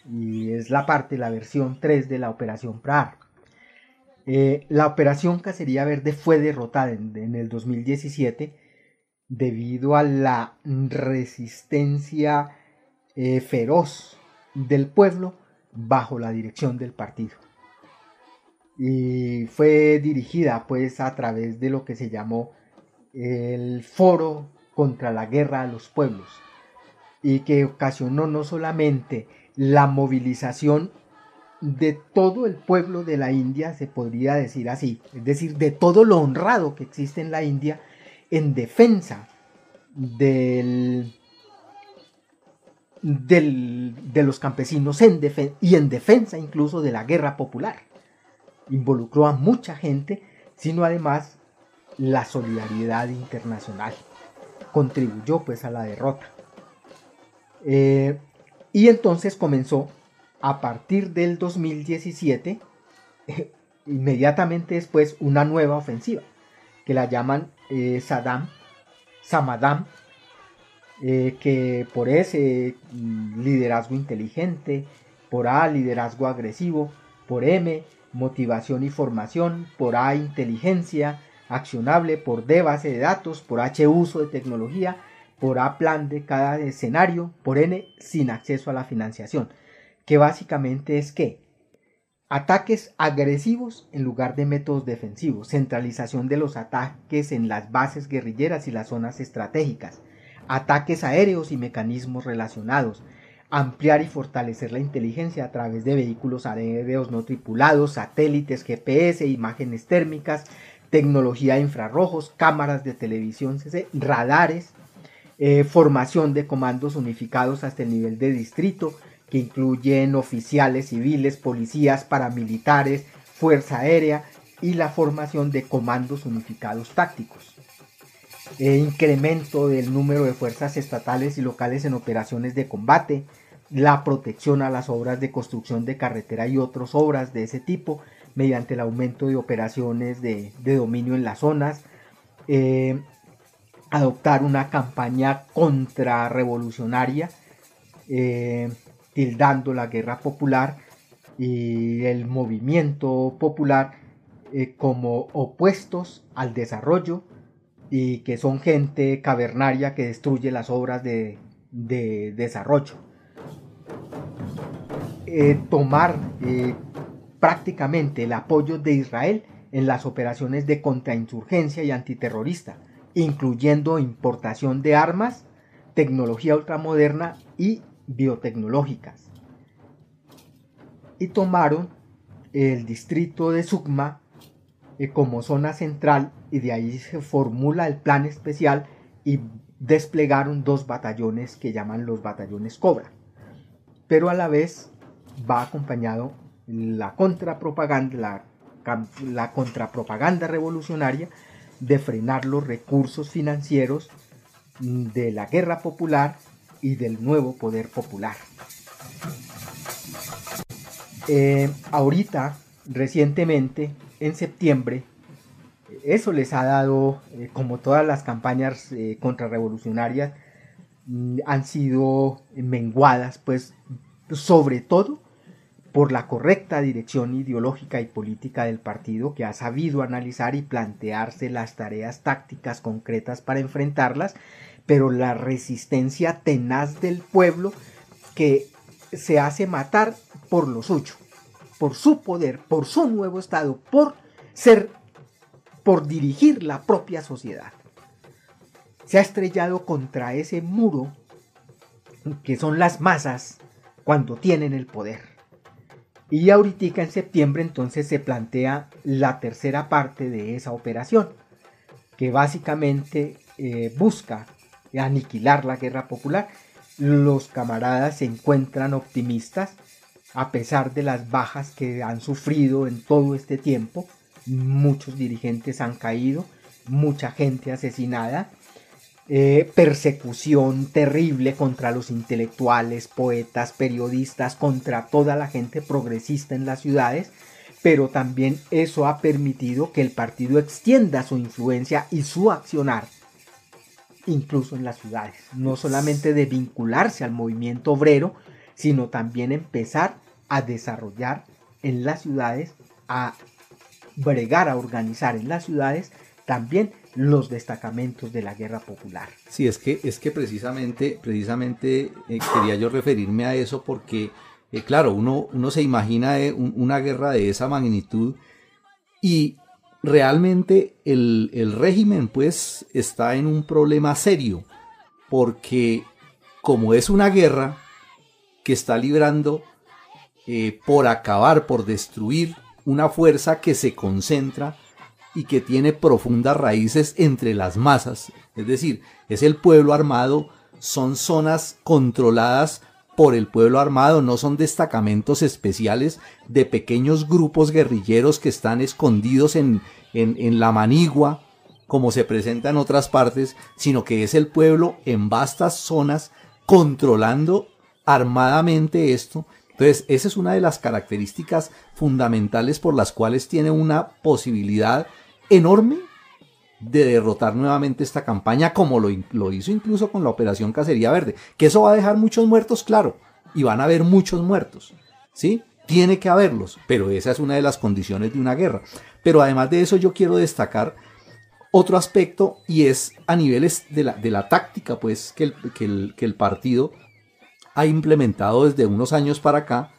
y es la parte, la versión 3 de la Operación Pradar. Eh, la operación Cacería Verde fue derrotada en, el 2017 debido a la resistencia eh, feroz del pueblo bajo la dirección del partido. Y fue dirigida pues a través de lo que se llamó el Foro contra la Guerra a los Pueblos y que ocasionó no solamente la movilización de todo el pueblo de la India, se podría decir así, es decir, de todo lo honrado que existe en la India en defensa del, de los campesinos en y en defensa incluso de la guerra popular. Involucró a mucha gente, sino además la solidaridad internacional. Contribuyó pues a la derrota. Eh, y entonces comenzó a partir del 2017, inmediatamente después, una nueva ofensiva, que la llaman eh, Saddam, Samadam, eh, que por ese mm, liderazgo inteligente, por A, liderazgo agresivo, por M, motivación y formación, por A, inteligencia accionable, por D, base de datos, por H, uso de tecnología, por A, plan de cada escenario, por N, sin acceso a la financiación, que básicamente es que ataques agresivos en lugar de métodos defensivos, centralización de los ataques en las bases guerrilleras y las zonas estratégicas, ataques aéreos y mecanismos relacionados, ampliar y fortalecer la inteligencia a través de vehículos aéreos no tripulados, satélites, GPS, imágenes térmicas, tecnología de infrarrojos, cámaras de televisión, radares, eh, formación de comandos unificados hasta el nivel de distrito, que incluyen oficiales civiles, policías, paramilitares, fuerza aérea y la formación de comandos unificados tácticos. Eh, incremento del número de fuerzas estatales y locales en operaciones de combate, la protección a las obras de construcción de carretera y otras obras de ese tipo mediante el aumento de operaciones de, dominio en las zonas, eh, adoptar una campaña contrarrevolucionaria, eh, tildando la guerra popular y el movimiento popular eh, como opuestos al desarrollo y que son gente cavernaria que destruye las obras de, desarrollo. Eh, tomar prácticamente el apoyo de Israel en las operaciones de contrainsurgencia y antiterrorista, incluyendo importación de armas, tecnología ultramoderna y biotecnológicas. Y tomaron el distrito de Sugma eh, como zona central y de ahí se formula el plan especial y desplegaron dos batallones que llaman los batallones Cobra. Pero a la vez va acompañado la contrapropaganda, la, la contrapropaganda revolucionaria de frenar los recursos financieros de la guerra popular y del nuevo poder popular. Eh, ahorita, recientemente, en septiembre, eso les ha dado, eh, como todas las campañas eh, contrarrevolucionarias, mm, han sido menguadas, pues, sobre todo por la correcta dirección ideológica y política del partido que ha sabido analizar y plantearse las tareas tácticas concretas para enfrentarlas pero la resistencia tenaz del pueblo que se hace matar por lo suyo, por su poder, por su nuevo Estado, por ser, por dirigir la propia sociedad. Se ha estrellado contra ese muro que son las masas cuando tienen el poder. Y ahorita en septiembre entonces se plantea la tercera parte de esa operación, que básicamente eh, busca aniquilar la guerra popular. Los camaradas se encuentran optimistas a pesar de las bajas que han sufrido en todo este tiempo. Muchos dirigentes han caído, mucha gente asesinada, eh, persecución terrible contra los intelectuales, poetas, periodistas, contra toda la gente progresista en las ciudades, pero también eso ha permitido que el partido extienda su influencia y su accionar incluso en las ciudades. No solamente de vincularse al movimiento obrero, sino también empezar a desarrollar en las ciudades, a bregar, a organizar en las ciudades también los destacamentos de la guerra popular. Sí, es que, es que precisamente, precisamente eh, quería yo referirme a eso porque, eh, claro, uno, uno se imagina eh, una guerra de esa magnitud y realmente el, régimen pues está en un problema serio porque como es una guerra que está librando por acabar, por destruir una fuerza que se concentra y que tiene profundas raíces entre las masas, es decir, es el pueblo armado, son zonas controladas por el pueblo armado, no son destacamentos especiales de pequeños grupos guerrilleros que están escondidos en, en, la manigua, como se presenta en otras partes, sino que es el pueblo en vastas zonas controlando armadamente esto. Entonces, esa es una de las características fundamentales por las cuales tiene una posibilidad enorme de derrotar nuevamente esta campaña como lo, hizo incluso con la operación Cacería Verde, que eso va a dejar muchos muertos, claro, y van a haber muchos muertos, ¿sí? tiene que haberlos, pero esa es una de las condiciones de una guerra. Pero además de eso yo quiero destacar otro aspecto y es a niveles de la, de la táctica pues que, el, que el, partido ha implementado desde unos años para acá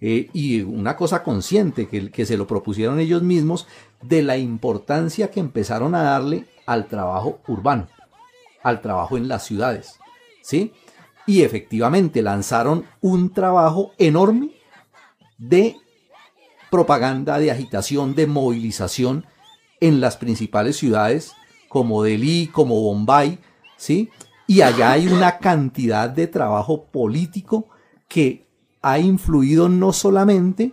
eh, y una cosa consciente que, que se lo propusieron ellos mismos de la importancia que empezaron a darle al trabajo urbano, al trabajo en las ciudades, ¿sí? Y efectivamente lanzaron un trabajo enorme de propaganda, de agitación, de movilización en las principales ciudades como Delhi, como Bombay, ¿sí? Y allá hay una cantidad de trabajo político que ha influido no solamente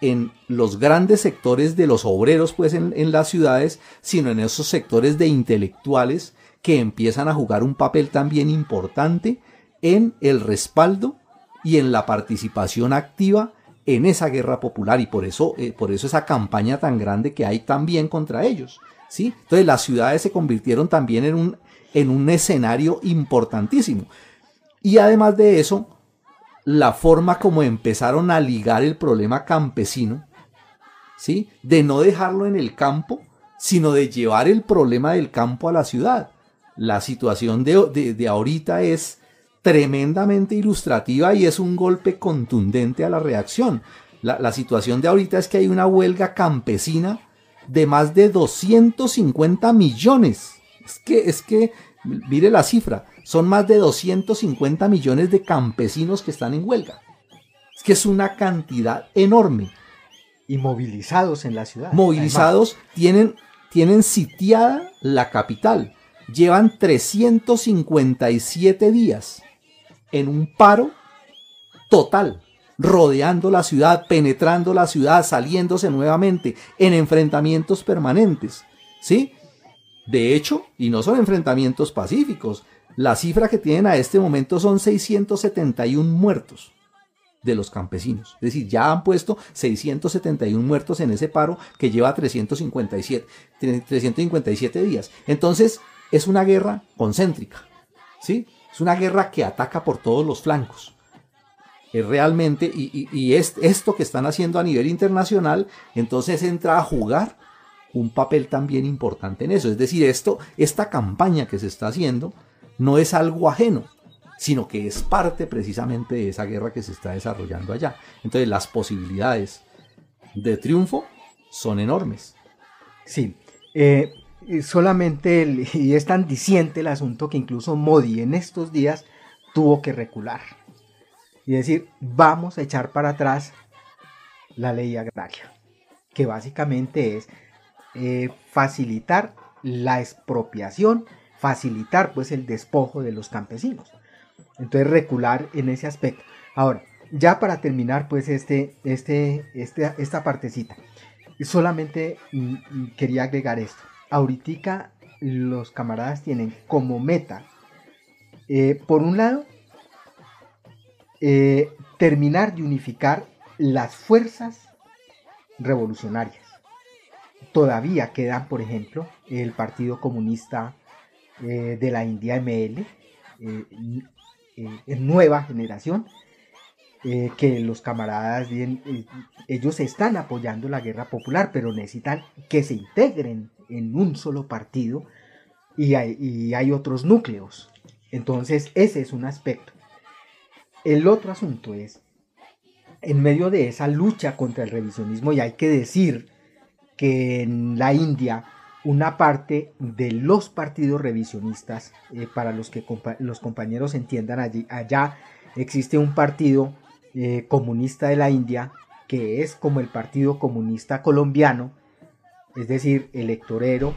en los grandes sectores de los obreros pues en, las ciudades, sino en esos sectores de intelectuales que empiezan a jugar un papel también importante en el respaldo y en la participación activa en esa guerra popular y por eso, eh, por eso esa campaña tan grande que hay también contra ellos. ¿sí? Entonces las ciudades se convirtieron también en un, en un escenario importantísimo. Y además de eso, la forma como empezaron a ligar el problema campesino, ¿sí? de no dejarlo en el campo, sino de llevar el problema del campo a la ciudad. La situación de, de, ahorita es tremendamente ilustrativa y es un golpe contundente a la reacción. La, la, situación de ahorita es que hay una huelga campesina de más de 250 millones. Es que, es que, mire la cifra, son más de 250 millones de campesinos que están en huelga. Es que es una cantidad enorme. Y movilizados en la ciudad. Movilizados, tienen, tienen sitiada la capital. Llevan 357 días en un paro total, rodeando la ciudad, penetrando la ciudad, saliéndose nuevamente en enfrentamientos permanentes. ¿Sí? De hecho, y no son enfrentamientos pacíficos, la cifra que tienen a este momento son 671 muertos de los campesinos. Es decir, ya han puesto 671 muertos en ese paro que lleva 357, 357 días. Entonces, es una guerra concéntrica. ¿Sí? Es una guerra que ataca por todos los flancos. Es realmente, y, y, y es esto que están haciendo a nivel internacional, entonces entra a jugar un papel también importante en eso. Es decir, esto, esta campaña que se está haciendo no es algo ajeno, sino que es parte precisamente de esa guerra que se está desarrollando allá. Entonces las posibilidades de triunfo son enormes. Sí. Eh, solamente, el, y es tan diciente el asunto que incluso Modi en estos días tuvo que recular. Y decir, vamos a echar para atrás la ley agraria, que básicamente es eh, facilitar la expropiación, facilitar pues el despojo de los campesinos. Entonces recular en ese aspecto. Ahora, ya para terminar pues este, este, este, esta partecita, solamente quería agregar esto ahorita los camaradas tienen como meta, eh, por un lado, eh, terminar de unificar las fuerzas revolucionarias. Todavía quedan, por ejemplo, el Partido Comunista eh, de la India ML, en nueva generación, que los camaradas, ellos están apoyando la guerra popular, pero necesitan que se integren en un solo partido y hay otros núcleos. Entonces ese es un aspecto. El otro asunto es, en medio de esa lucha contra el revisionismo, y hay que decir que en la India una parte de los partidos revisionistas, eh, para los que los compañeros entiendan allí, allá existe un partido eh, comunista de la India que es como el Partido Comunista Colombiano, es decir, electorero,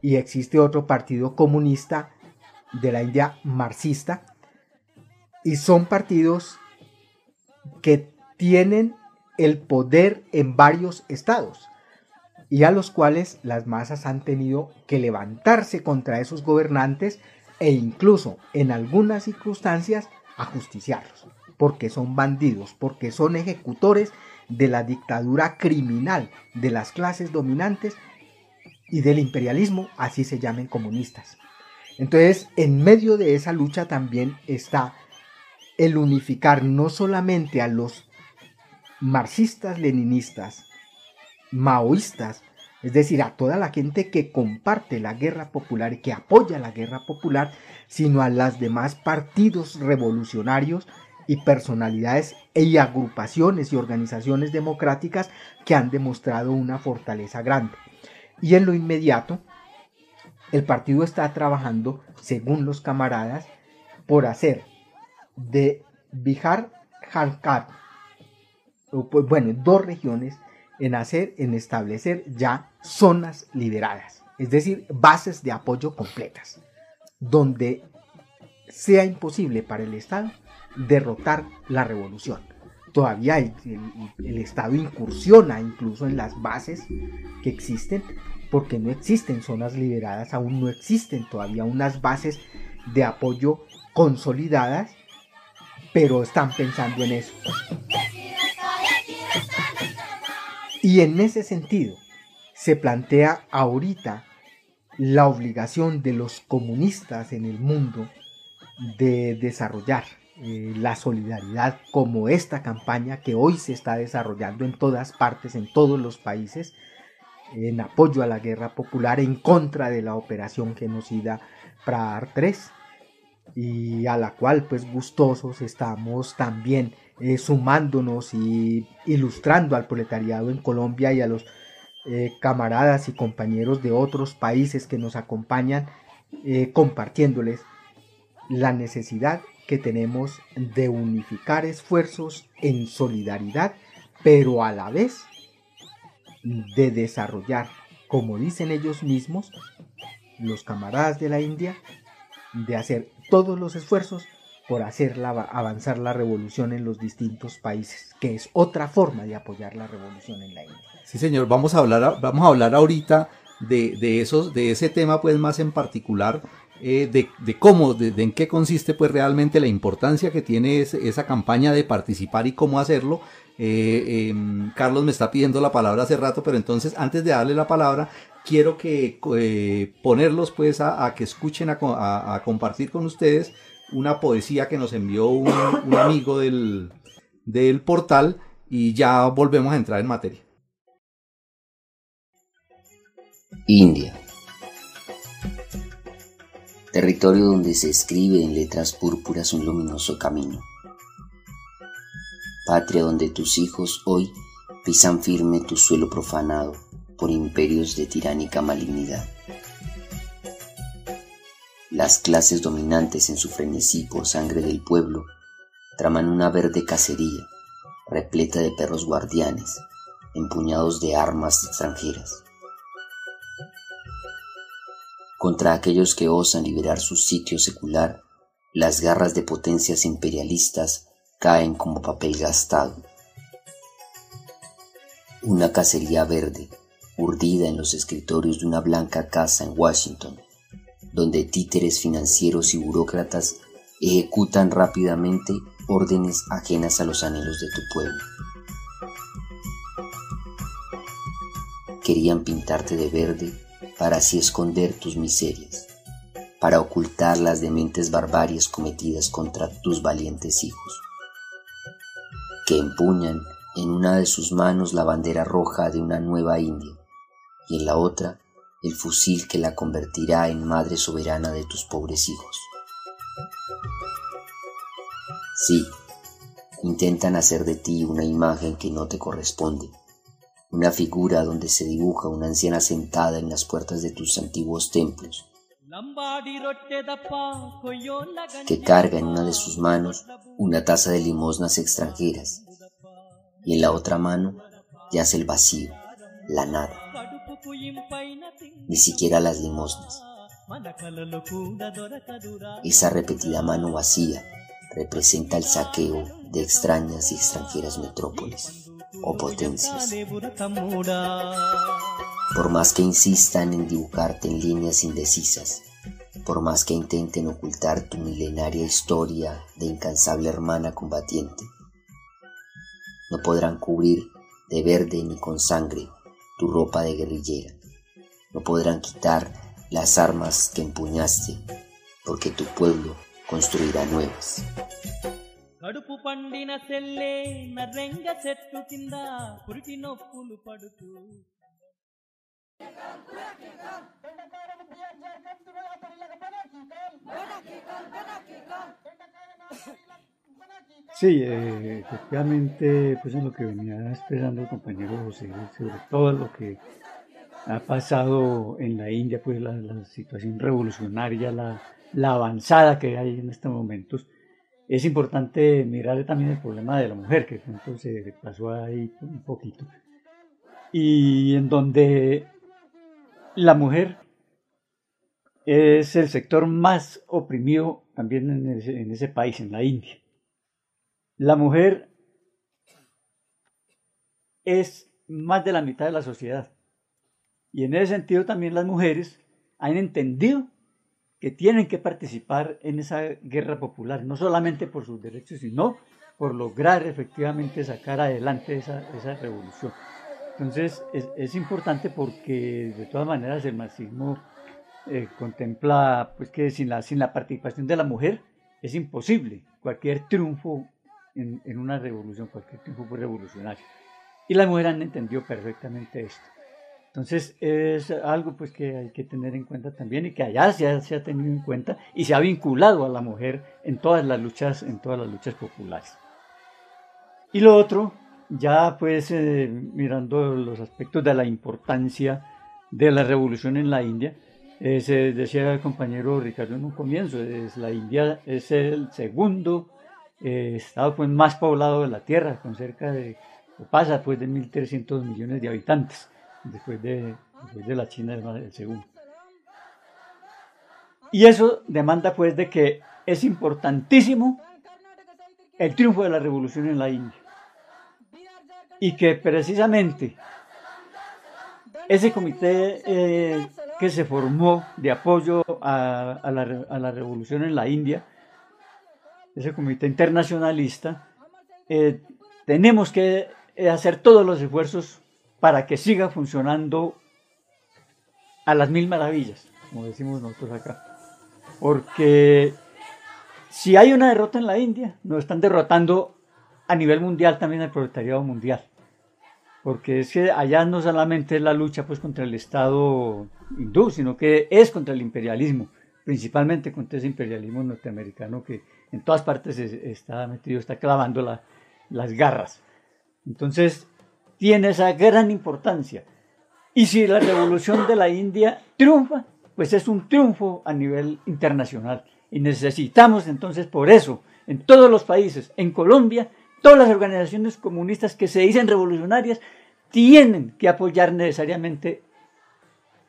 y existe otro partido comunista de la India marxista, y son partidos que tienen el poder en varios estados y a los cuales las masas han tenido que levantarse contra esos gobernantes e incluso en algunas circunstancias ajusticiarlos, porque son bandidos, porque son ejecutores de la dictadura criminal de las clases dominantes y del imperialismo, así se llamen comunistas. Entonces, en medio de esa lucha también está el unificar no solamente a los marxistas, leninistas, maoístas, es decir, a toda la gente que comparte la guerra popular y que apoya la guerra popular, sino a las demás partidos revolucionarios y personalidades y agrupaciones y organizaciones democráticas que han demostrado una fortaleza grande. Y en lo inmediato, el partido está trabajando, según los camaradas, por hacer de Bihar, Jharkhand, pues, bueno, dos regiones, en hacer, en establecer ya zonas liberadas, es decir, bases de apoyo completas, donde sea imposible para el Estado derrotar la revolución. Todavía el, el, Estado incursiona incluso en las bases que existen, porque no existen zonas liberadas, aún no existen todavía unas bases de apoyo consolidadas, pero están pensando en eso. Y en ese sentido, se plantea ahorita la obligación de los comunistas en el mundo de desarrollar eh, la solidaridad como esta campaña que hoy se está desarrollando en todas partes, en todos los países, en apoyo a la guerra popular, en contra de la operación genocida PRAR 3 y a la cual pues gustosos estamos también eh, sumándonos y ilustrando al proletariado en Colombia y a los eh, camaradas y compañeros de otros países que nos acompañan, compartiéndoles la necesidad que tenemos de unificar esfuerzos en solidaridad, pero a la vez de desarrollar, como dicen ellos mismos, los camaradas de la India, de hacer todos los esfuerzos por hacer avanzar la revolución en los distintos países, que es otra forma de apoyar la revolución en la India. Sí, señor, vamos a hablar, vamos a hablar ahorita de, de, esos, de ese tema pues más en particular, eh, de, cómo, de, en qué consiste pues realmente la importancia que tiene esa campaña de participar y cómo hacerlo. Eh, em, Carlos me está pidiendo la palabra hace rato, pero entonces antes de darle la palabra, quiero que eh, ponerlos pues a, que escuchen, a, compartir con ustedes una poesía que nos envió un, un amigo del, del portal y ya volvemos a entrar en materia. India territorio donde se escribe en letras púrpuras un luminoso camino. Patria donde tus hijos hoy pisan firme tu suelo profanado por imperios de tiránica malignidad. Las clases dominantes en su frenesí por sangre del pueblo traman una verde cacería repleta de perros guardianes, empuñados de armas extranjeras contra aquellos que osan liberar su sitio secular, las garras de potencias imperialistas caen como papel gastado. Una cacería verde, urdida en los escritorios de una blanca casa en Washington, donde títeres financieros y burócratas ejecutan rápidamente órdenes ajenas a los anhelos de tu pueblo. Querían pintarte de verde para así esconder tus miserias, para ocultar las dementes barbaries cometidas contra tus valientes hijos, que empuñan en una de sus manos la bandera roja de una nueva India y en la otra el fusil que la convertirá en madre soberana de tus pobres hijos. Sí, intentan hacer de ti una imagen que no te corresponde una figura donde se dibuja una anciana sentada en las puertas de tus antiguos templos, que carga en una de sus manos una taza de limosnas extranjeras y en la otra mano yace el vacío, la nada, ni siquiera las limosnas. Esa repetida mano vacía representa el saqueo de extrañas y extranjeras metrópolis o potencias. Por más que insistan en dibujarte en líneas indecisas, por más que intenten ocultar tu milenaria historia de incansable hermana combatiente, no podrán cubrir de verde ni con sangre tu ropa de guerrillera, no podrán quitar las armas que empuñaste, porque tu pueblo construirá nuevas. Sí, eh, efectivamente, pues en lo que venía expresando el compañero José, sobre todo lo que ha pasado en la India, pues la, situación revolucionaria, la, avanzada que hay en estos momentos, es importante mirar también el problema de la mujer, que pronto se pasó ahí un poquito, y en donde la mujer es el sector más oprimido también en en ese país, en la India. La mujer es más de la mitad de la sociedad. Y en ese sentido también las mujeres han entendido que tienen que participar en esa guerra popular, no solamente por sus derechos, sino por lograr efectivamente sacar adelante esa, esa revolución. Entonces es, es, importante porque de todas maneras el marxismo eh, contempla pues, que sin la, sin la participación de la mujer es imposible cualquier triunfo en, en, una revolución, cualquier triunfo revolucionario. Y las mujeres han entendido perfectamente esto. Entonces es algo pues que hay que tener en cuenta también y que allá se ha, se ha tenido en cuenta y se ha vinculado a la mujer en todas las luchas, en todas las luchas populares. Y lo otro, ya pues eh, mirando los aspectos de la importancia de la revolución en la India, eh, se decía el compañero Ricardo en un comienzo, es, la India es el segundo eh, estado pues, más poblado de la Tierra, con cerca de, pasa pues de 1.300 millones de habitantes, después de, después de la China el segundo. Y eso demanda pues de que es importantísimo el triunfo de la revolución en la India. Y que precisamente ese comité eh, que se formó de apoyo a, a, la, a, la, revolución en la India, ese comité internacionalista, eh, tenemos que hacer todos los esfuerzos para que siga funcionando a las mil maravillas, como decimos nosotros acá. Porque si hay una derrota en la India, nos están derrotando a nivel mundial también el proletariado mundial porque es que allá no solamente es la lucha pues contra el Estado hindú, sino que es contra el imperialismo, principalmente contra ese imperialismo norteamericano que en todas partes está metido, está clavando la, las garras. Entonces, tiene esa gran importancia. Y si la revolución de la India triunfa, pues es un triunfo a nivel internacional. Y necesitamos entonces por eso, en todos los países, en Colombia, todas las organizaciones comunistas que se dicen revolucionarias tienen que apoyar necesariamente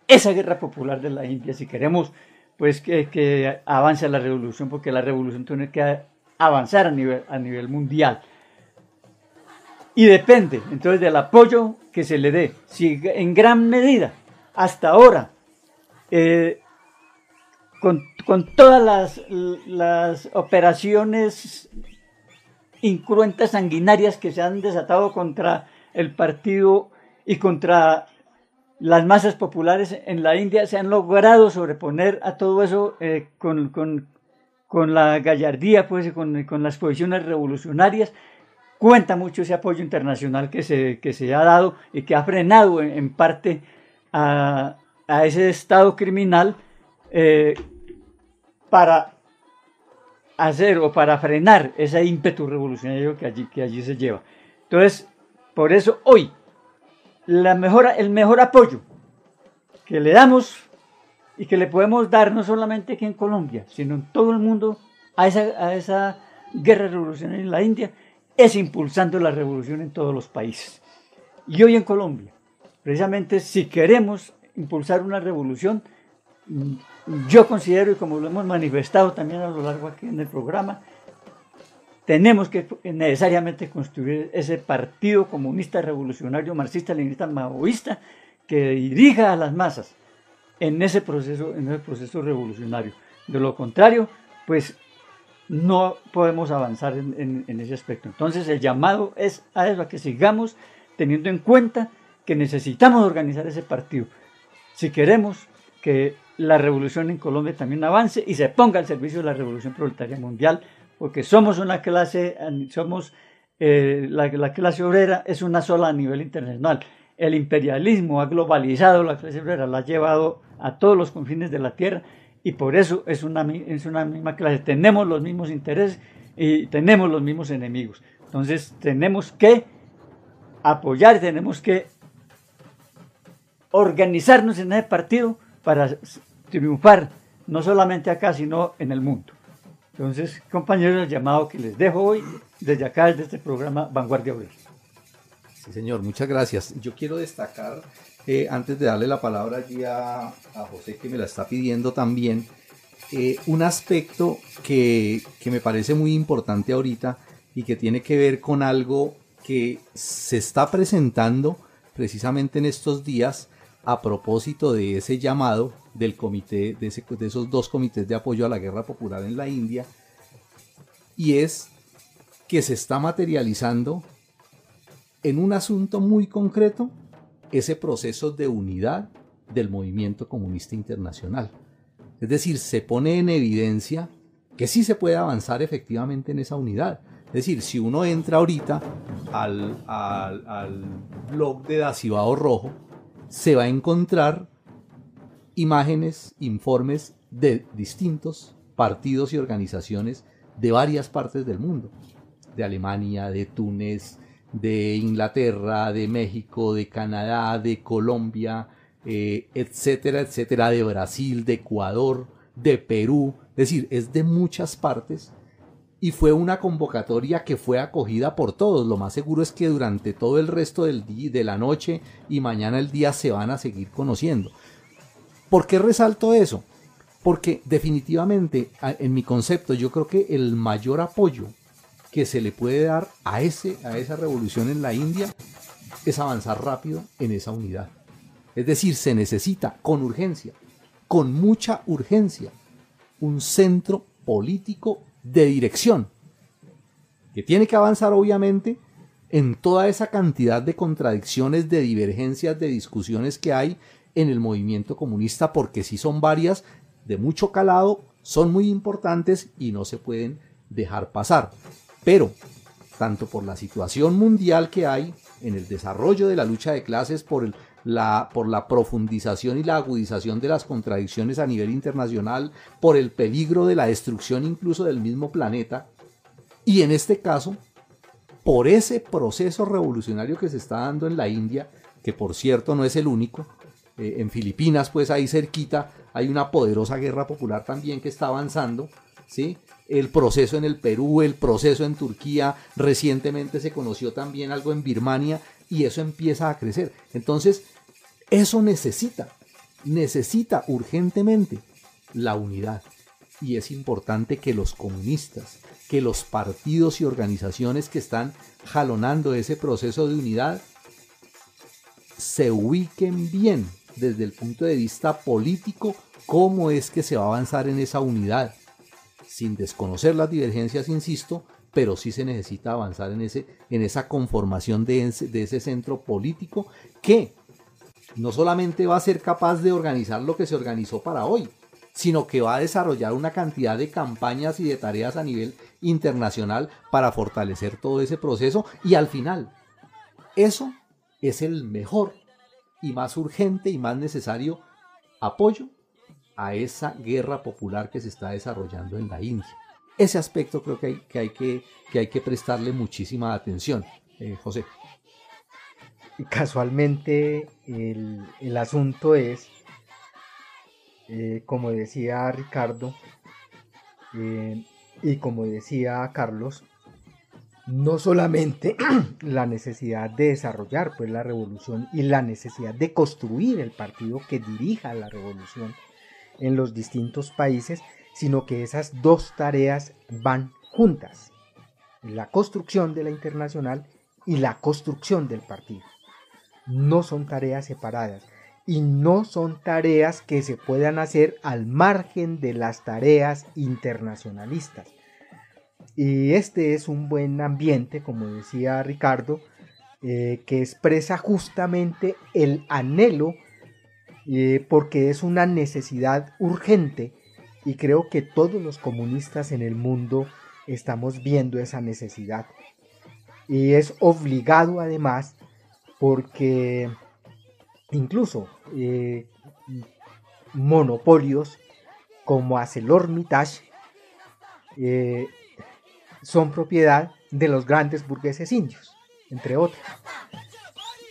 esa guerra popular de la India si queremos pues que, que avance la revolución, porque la revolución tiene que avanzar a nivel, a nivel mundial. Y depende entonces del apoyo que se le dé. Si en gran medida, hasta ahora, eh, con, con, todas las, las operaciones incruentas, sanguinarias que se han desatado contra el partido y contra las masas populares en la India se han logrado sobreponer a todo eso eh, con, con, con, la gallardía, pues, con, con, las posiciones revolucionarias. Cuenta mucho ese apoyo internacional que se, que se ha dado y que ha frenado en, en parte a, a, ese Estado criminal eh, para hacer o para frenar ese ímpetu revolucionario que allí, que allí se lleva. Entonces, por eso hoy, la mejor, el mejor apoyo que le damos y que le podemos dar no solamente aquí en Colombia, sino en todo el mundo a esa, a esa guerra revolucionaria en la India, es impulsando la revolución en todos los países. Y hoy en Colombia, precisamente si queremos impulsar una revolución, yo considero, y como lo hemos manifestado también a lo largo aquí en el programa, tenemos que necesariamente construir ese partido comunista revolucionario marxista leninista maoísta que dirija a las masas en ese proceso en ese proceso revolucionario. De lo contrario pues no podemos avanzar en, en, en ese aspecto. Entonces el llamado es a eso a que sigamos teniendo en cuenta que necesitamos organizar ese partido. Si queremos que la revolución en Colombia también avance y se ponga al servicio de la revolución proletaria mundial porque somos una clase, somos eh, la, la, clase obrera es una sola a nivel internacional. El imperialismo ha globalizado la clase obrera, la ha llevado a todos los confines de la tierra y por eso es una misma clase. Tenemos los mismos intereses y tenemos los mismos enemigos. Entonces tenemos que apoyar, tenemos que organizarnos en ese partido para triunfar, no solamente acá, sino en el mundo. Entonces, compañeros, el llamado que les dejo hoy desde acá, desde este programa Vanguardia Obrera. Sí, señor, muchas gracias. Yo quiero destacar, eh, antes de darle la palabra allí a, José, que me la está pidiendo también, eh, un aspecto que, que me parece muy importante ahorita y que tiene que ver con algo que se está presentando precisamente en estos días a propósito de ese llamado del comité, de, esos dos comités de apoyo a la guerra popular en la India, y es que se está materializando en un asunto muy concreto ese proceso de unidad del movimiento comunista internacional. Es decir, se pone en evidencia que sí se puede avanzar efectivamente en esa unidad. Es decir, si uno entra ahorita al, al, al blog de Dacibao Rojo, se va a encontrar imágenes, informes de distintos partidos y organizaciones de varias partes del mundo, de Alemania, de Túnez, de Inglaterra, de México, de Canadá, de Colombia, eh, etcétera, etcétera, de Brasil, de Ecuador, de Perú, es decir, es de muchas partes y fue una convocatoria que fue acogida por todos. Lo más seguro es que durante todo el resto del día, de la noche y mañana el día se van a seguir conociendo. ¿Por qué resalto eso? Porque definitivamente, en mi concepto, yo creo que el mayor apoyo que se le puede dar a, ese, a esa revolución en la India es avanzar rápido en esa unidad. Es decir, se necesita con urgencia, con mucha urgencia, un centro político de dirección, que tiene que avanzar obviamente en toda esa cantidad de contradicciones, de divergencias, de discusiones que hay en el movimiento comunista, porque si son varias, de mucho calado, son muy importantes y no se pueden dejar pasar. Pero, tanto por la situación mundial que hay en el desarrollo de la lucha de clases, por el la, por la profundización y la agudización de las contradicciones a nivel internacional, por el peligro de la destrucción incluso del mismo planeta, y en este caso, por ese proceso revolucionario que se está dando en la India, que por cierto no es el único, eh, en Filipinas, pues ahí cerquita, hay una poderosa guerra popular también que está avanzando, ¿sí? El proceso en el Perú, el proceso en Turquía, recientemente se conoció también algo en Birmania y eso empieza a crecer. Entonces, eso necesita, necesita urgentemente la unidad. Y es importante que los comunistas, que los partidos y organizaciones que están jalonando ese proceso de unidad se ubiquen bien desde el punto de vista político cómo es que se va a avanzar en esa unidad, sin desconocer las divergencias, insisto, pero sí se necesita avanzar en, ese, en esa conformación de de ese centro político que no solamente va a ser capaz de organizar lo que se organizó para hoy, sino que va a desarrollar una cantidad de campañas y de tareas a nivel internacional para fortalecer todo ese proceso y al final, eso es el mejor y más urgente y más necesario apoyo a esa guerra popular que se está desarrollando en la India. Ese aspecto creo que hay que, hay que, que, hay que prestarle muchísima atención. Eh, José casualmente el, asunto es, eh, como decía Ricardo eh, y como decía Carlos, no solamente <clears throat> la necesidad de desarrollar pues, la revolución y la necesidad de construir el partido que dirija la revolución en los distintos países, sino que esas dos tareas van juntas, la construcción de la internacional y la construcción del partido no son tareas separadas y no son tareas que se puedan hacer al margen de las tareas internacionalistas. Y este es un buen ambiente, como decía Ricardo, eh, que expresa justamente el anhelo, eh, porque es una necesidad urgente, y creo que todos los comunistas en el mundo estamos viendo esa necesidad. Y es obligado además porque incluso eh, monopolios como ArcelorMittal eh, son propiedad de los grandes burgueses indios, entre otros.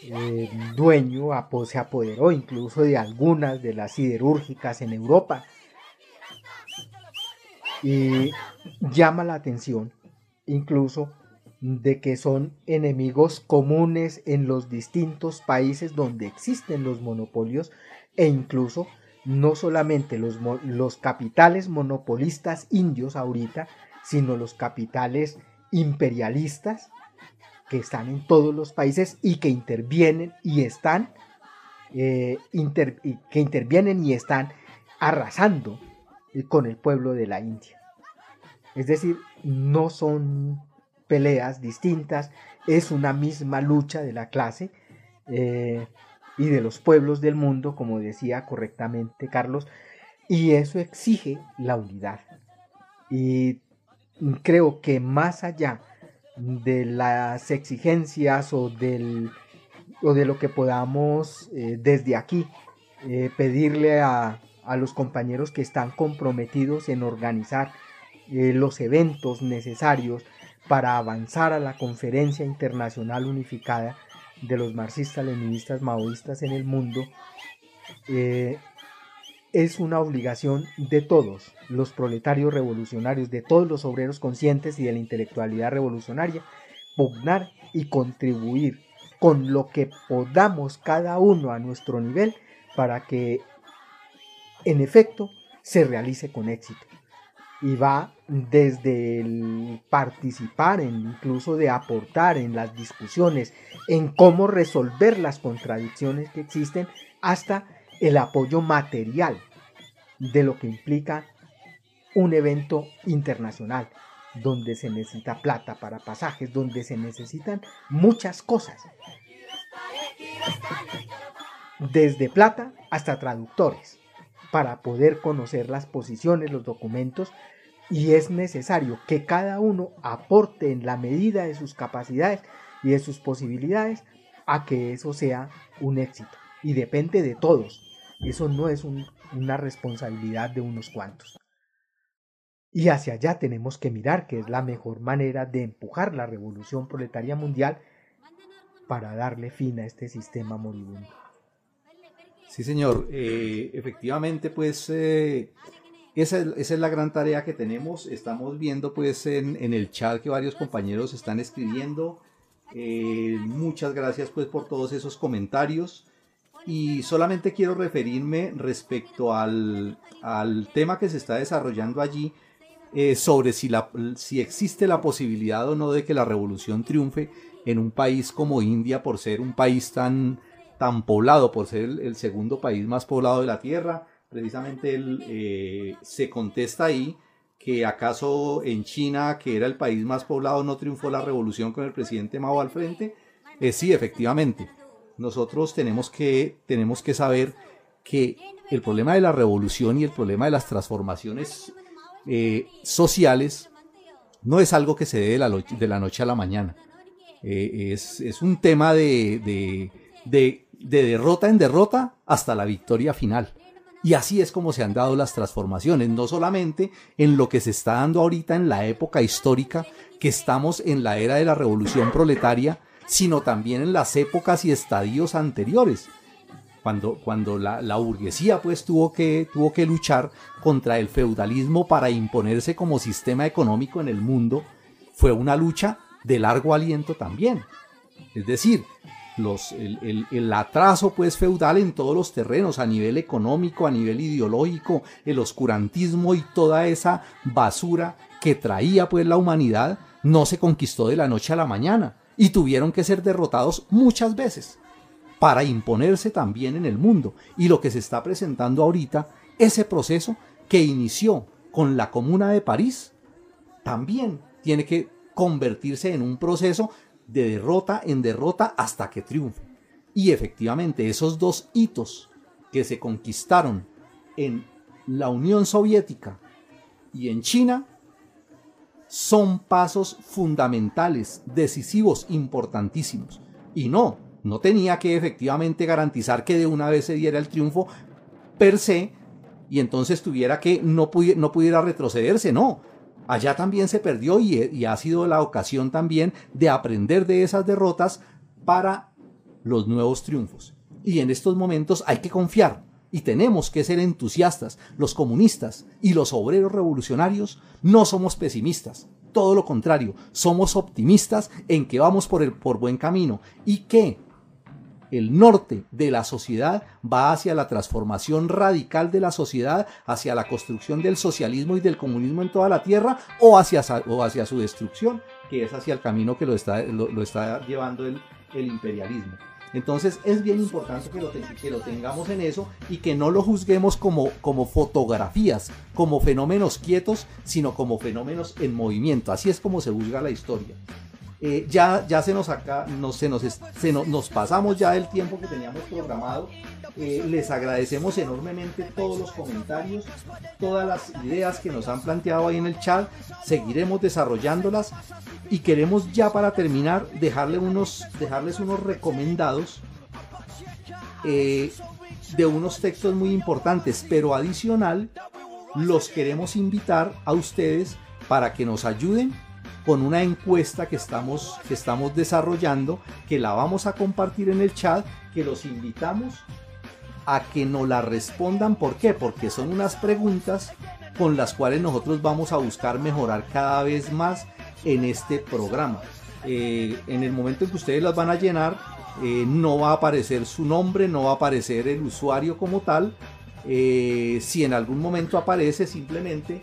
El dueño se apoderó incluso de algunas de las siderúrgicas en Europa. Y llama la atención incluso de que son enemigos comunes en los distintos países donde existen los monopolios e incluso no solamente los, los capitales monopolistas indios ahorita, sino los capitales imperialistas que están en todos los países y que intervienen y están eh, que intervienen y están arrasando con el pueblo de la India. Es decir, no son peleas distintas, es una misma lucha de la clase eh, y de los pueblos del mundo, como decía correctamente Carlos, y eso exige la unidad. Y creo que más allá de las exigencias o, del, o de lo que podamos eh, desde aquí eh, pedirle a, los compañeros que están comprometidos en organizar eh, los eventos necesarios para avanzar a la conferencia internacional unificada de los marxistas, leninistas, maoístas en el mundo, es una obligación de todos los proletarios revolucionarios, de todos los obreros conscientes y de la intelectualidad revolucionaria, pugnar y contribuir con lo que podamos cada uno a nuestro nivel para que en efecto se realice con éxito. Y va desde el participar, en, incluso de aportar en las discusiones, en cómo resolver las contradicciones que existen, hasta el apoyo material de lo que implica un evento internacional, donde se necesita plata para pasajes, donde se necesitan muchas cosas. Desde plata hasta traductores, para poder conocer las posiciones, los documentos, y es necesario que cada uno aporte en la medida de sus capacidades y de sus posibilidades a que eso sea un éxito. Y depende de todos, eso no es una responsabilidad de unos cuantos. Y hacia allá tenemos que mirar, que es la mejor manera de empujar la revolución proletaria mundial para darle fin a este sistema moribundo. Sí, señor. Eh, efectivamente, pues eh, esa, es, la gran tarea que tenemos. Estamos viendo pues en, el chat que varios compañeros están escribiendo. Eh, muchas gracias pues por todos esos comentarios y solamente quiero referirme respecto al, tema que se está desarrollando allí eh, sobre si, la, si existe la posibilidad o no de que la revolución triunfe en un país como India por ser un país tan, tan poblado, por ser el, segundo país más poblado de la Tierra. Precisamente eh, se contesta ahí que acaso en China, que era el país más poblado, no triunfó la revolución con el presidente Mao al frente. Eh, sí, efectivamente nosotros tenemos que, tenemos que saber que el problema de la revolución y el problema de las transformaciones eh, sociales no es algo que se dé de la, de noche a la mañana. Eh, es, un tema de, de, derrota en derrota hasta la victoria final. Y así es como se han dado las transformaciones, no solamente en lo que se está dando ahorita en la época histórica, que estamos en la era de la revolución proletaria, sino también en las épocas y estadios anteriores, cuando, cuando la, burguesía pues tuvo que, tuvo que luchar contra el feudalismo para imponerse como sistema económico en el mundo, fue una lucha de largo aliento también. Es decir, los, el, el, atraso pues feudal en todos los terrenos, a nivel económico, a nivel ideológico, el oscurantismo y toda esa basura que traía pues la humanidad, no se conquistó de la noche a la mañana y tuvieron que ser derrotados muchas veces para imponerse también en el mundo. Y lo que se está presentando ahorita, ese proceso que inició con la Comuna de París, también tiene que convertirse en un proceso de derrota en derrota hasta que triunfe. Y efectivamente, esos dos hitos que se conquistaron en la Unión Soviética y en China son pasos fundamentales, decisivos, importantísimos. Y no, no tenía que efectivamente garantizar que de una vez se diera el triunfo per se y entonces tuviera que no, pudiera, no pudiera retrocederse, no. Allá también se perdió y ha sido la ocasión también de aprender de esas derrotas para los nuevos triunfos. Y en estos momentos hay que confiar y tenemos que ser entusiastas. Los comunistas y los obreros revolucionarios no somos pesimistas. Todo lo contrario, somos optimistas en que vamos por el por buen camino y que el norte de la sociedad va hacia la transformación radical de la sociedad, hacia la construcción del socialismo y del comunismo en toda la tierra o hacia, o hacia su destrucción, que es hacia el camino que lo está, lo, está llevando el, el imperialismo. Entonces es bien importante que lo, que tengamos en eso y que no lo juzguemos como, como fotografías, como fenómenos quietos, sino como fenómenos en movimiento. Así es como se juzga la historia. Eh, ya, ya se nos acá, no, se nos, se nos pasamos ya del tiempo que teníamos programado. Eh, les agradecemos enormemente todos los comentarios, todas las ideas que nos han planteado ahí en el chat. Seguiremos desarrollándolas y queremos ya para terminar dejarle unos, dejarles unos recomendados eh, de unos textos muy importantes, pero adicional los queremos invitar a ustedes para que nos ayuden con una encuesta que estamos, que estamos desarrollando, que la vamos a compartir en el chat, que los invitamos a que nos la respondan. ¿Por qué? Porque son unas preguntas con las cuales nosotros vamos a buscar mejorar cada vez más en este programa. Eh, en el momento en que ustedes las van a llenar, eh, no va a aparecer su nombre, no va a aparecer el usuario como tal. Eh, si en algún momento aparece, simplemente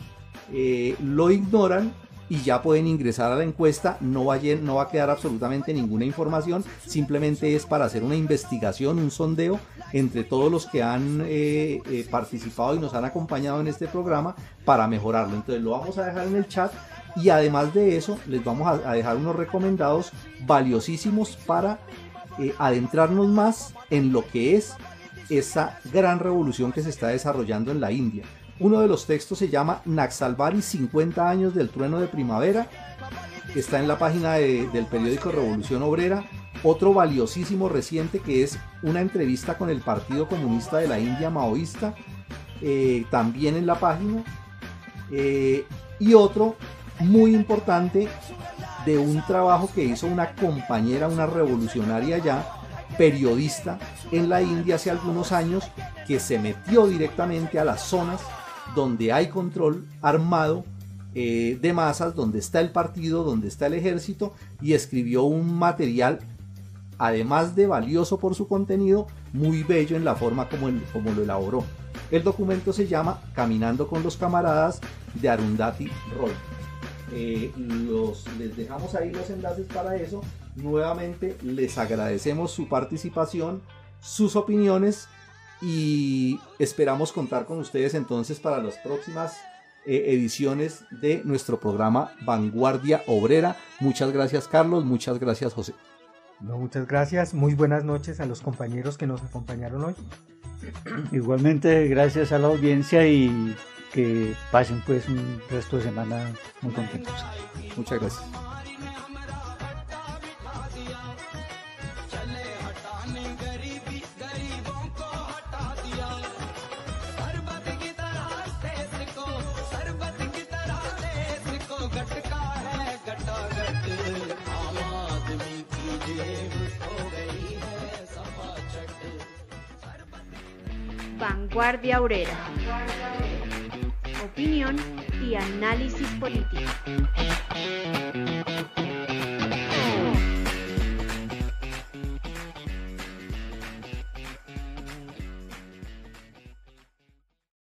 lo ignoran y ya pueden ingresar a la encuesta. No va, a, no va a quedar absolutamente ninguna información, simplemente es para hacer una investigación, un sondeo entre todos los que han eh, eh, participado y nos han acompañado en este programa para mejorarlo. Entonces lo vamos a dejar en el chat y además de eso les vamos a, dejar unos recomendados valiosísimos para eh, adentrarnos más en lo que es esa gran revolución que se está desarrollando en la India. Uno de los textos se llama Naxalbari 50 años del trueno de primavera. Está en la página del periódico Revolución Obrera. Otro valiosísimo reciente que es una entrevista con el Partido Comunista de la India Maoísta. Eh, también en la página. Eh, y otro muy importante de un trabajo que hizo una compañera, una revolucionaria ya, periodista en la India hace algunos años, que se metió directamente a las zonas donde hay control armado eh, de masas, donde está el partido, donde está el ejército, y escribió un material, además de valioso por su contenido, muy bello en la forma como, como lo elaboró. El documento se llama Caminando con los camaradas de Arundhati Roy. Eh, los, les dejamos ahí los enlaces para eso. Nuevamente les agradecemos su participación, sus opiniones y esperamos contar con ustedes entonces para las próximas eh, ediciones de nuestro programa Vanguardia Obrera. Muchas gracias Carlos, muchas gracias José. No, muchas gracias, muy buenas noches a los compañeros que nos acompañaron hoy. <clears throat> Igualmente gracias a la audiencia y que pasen pues un resto de semana muy contentos. Muchas gracias. Vanguardia Obrera. Opinión y análisis político.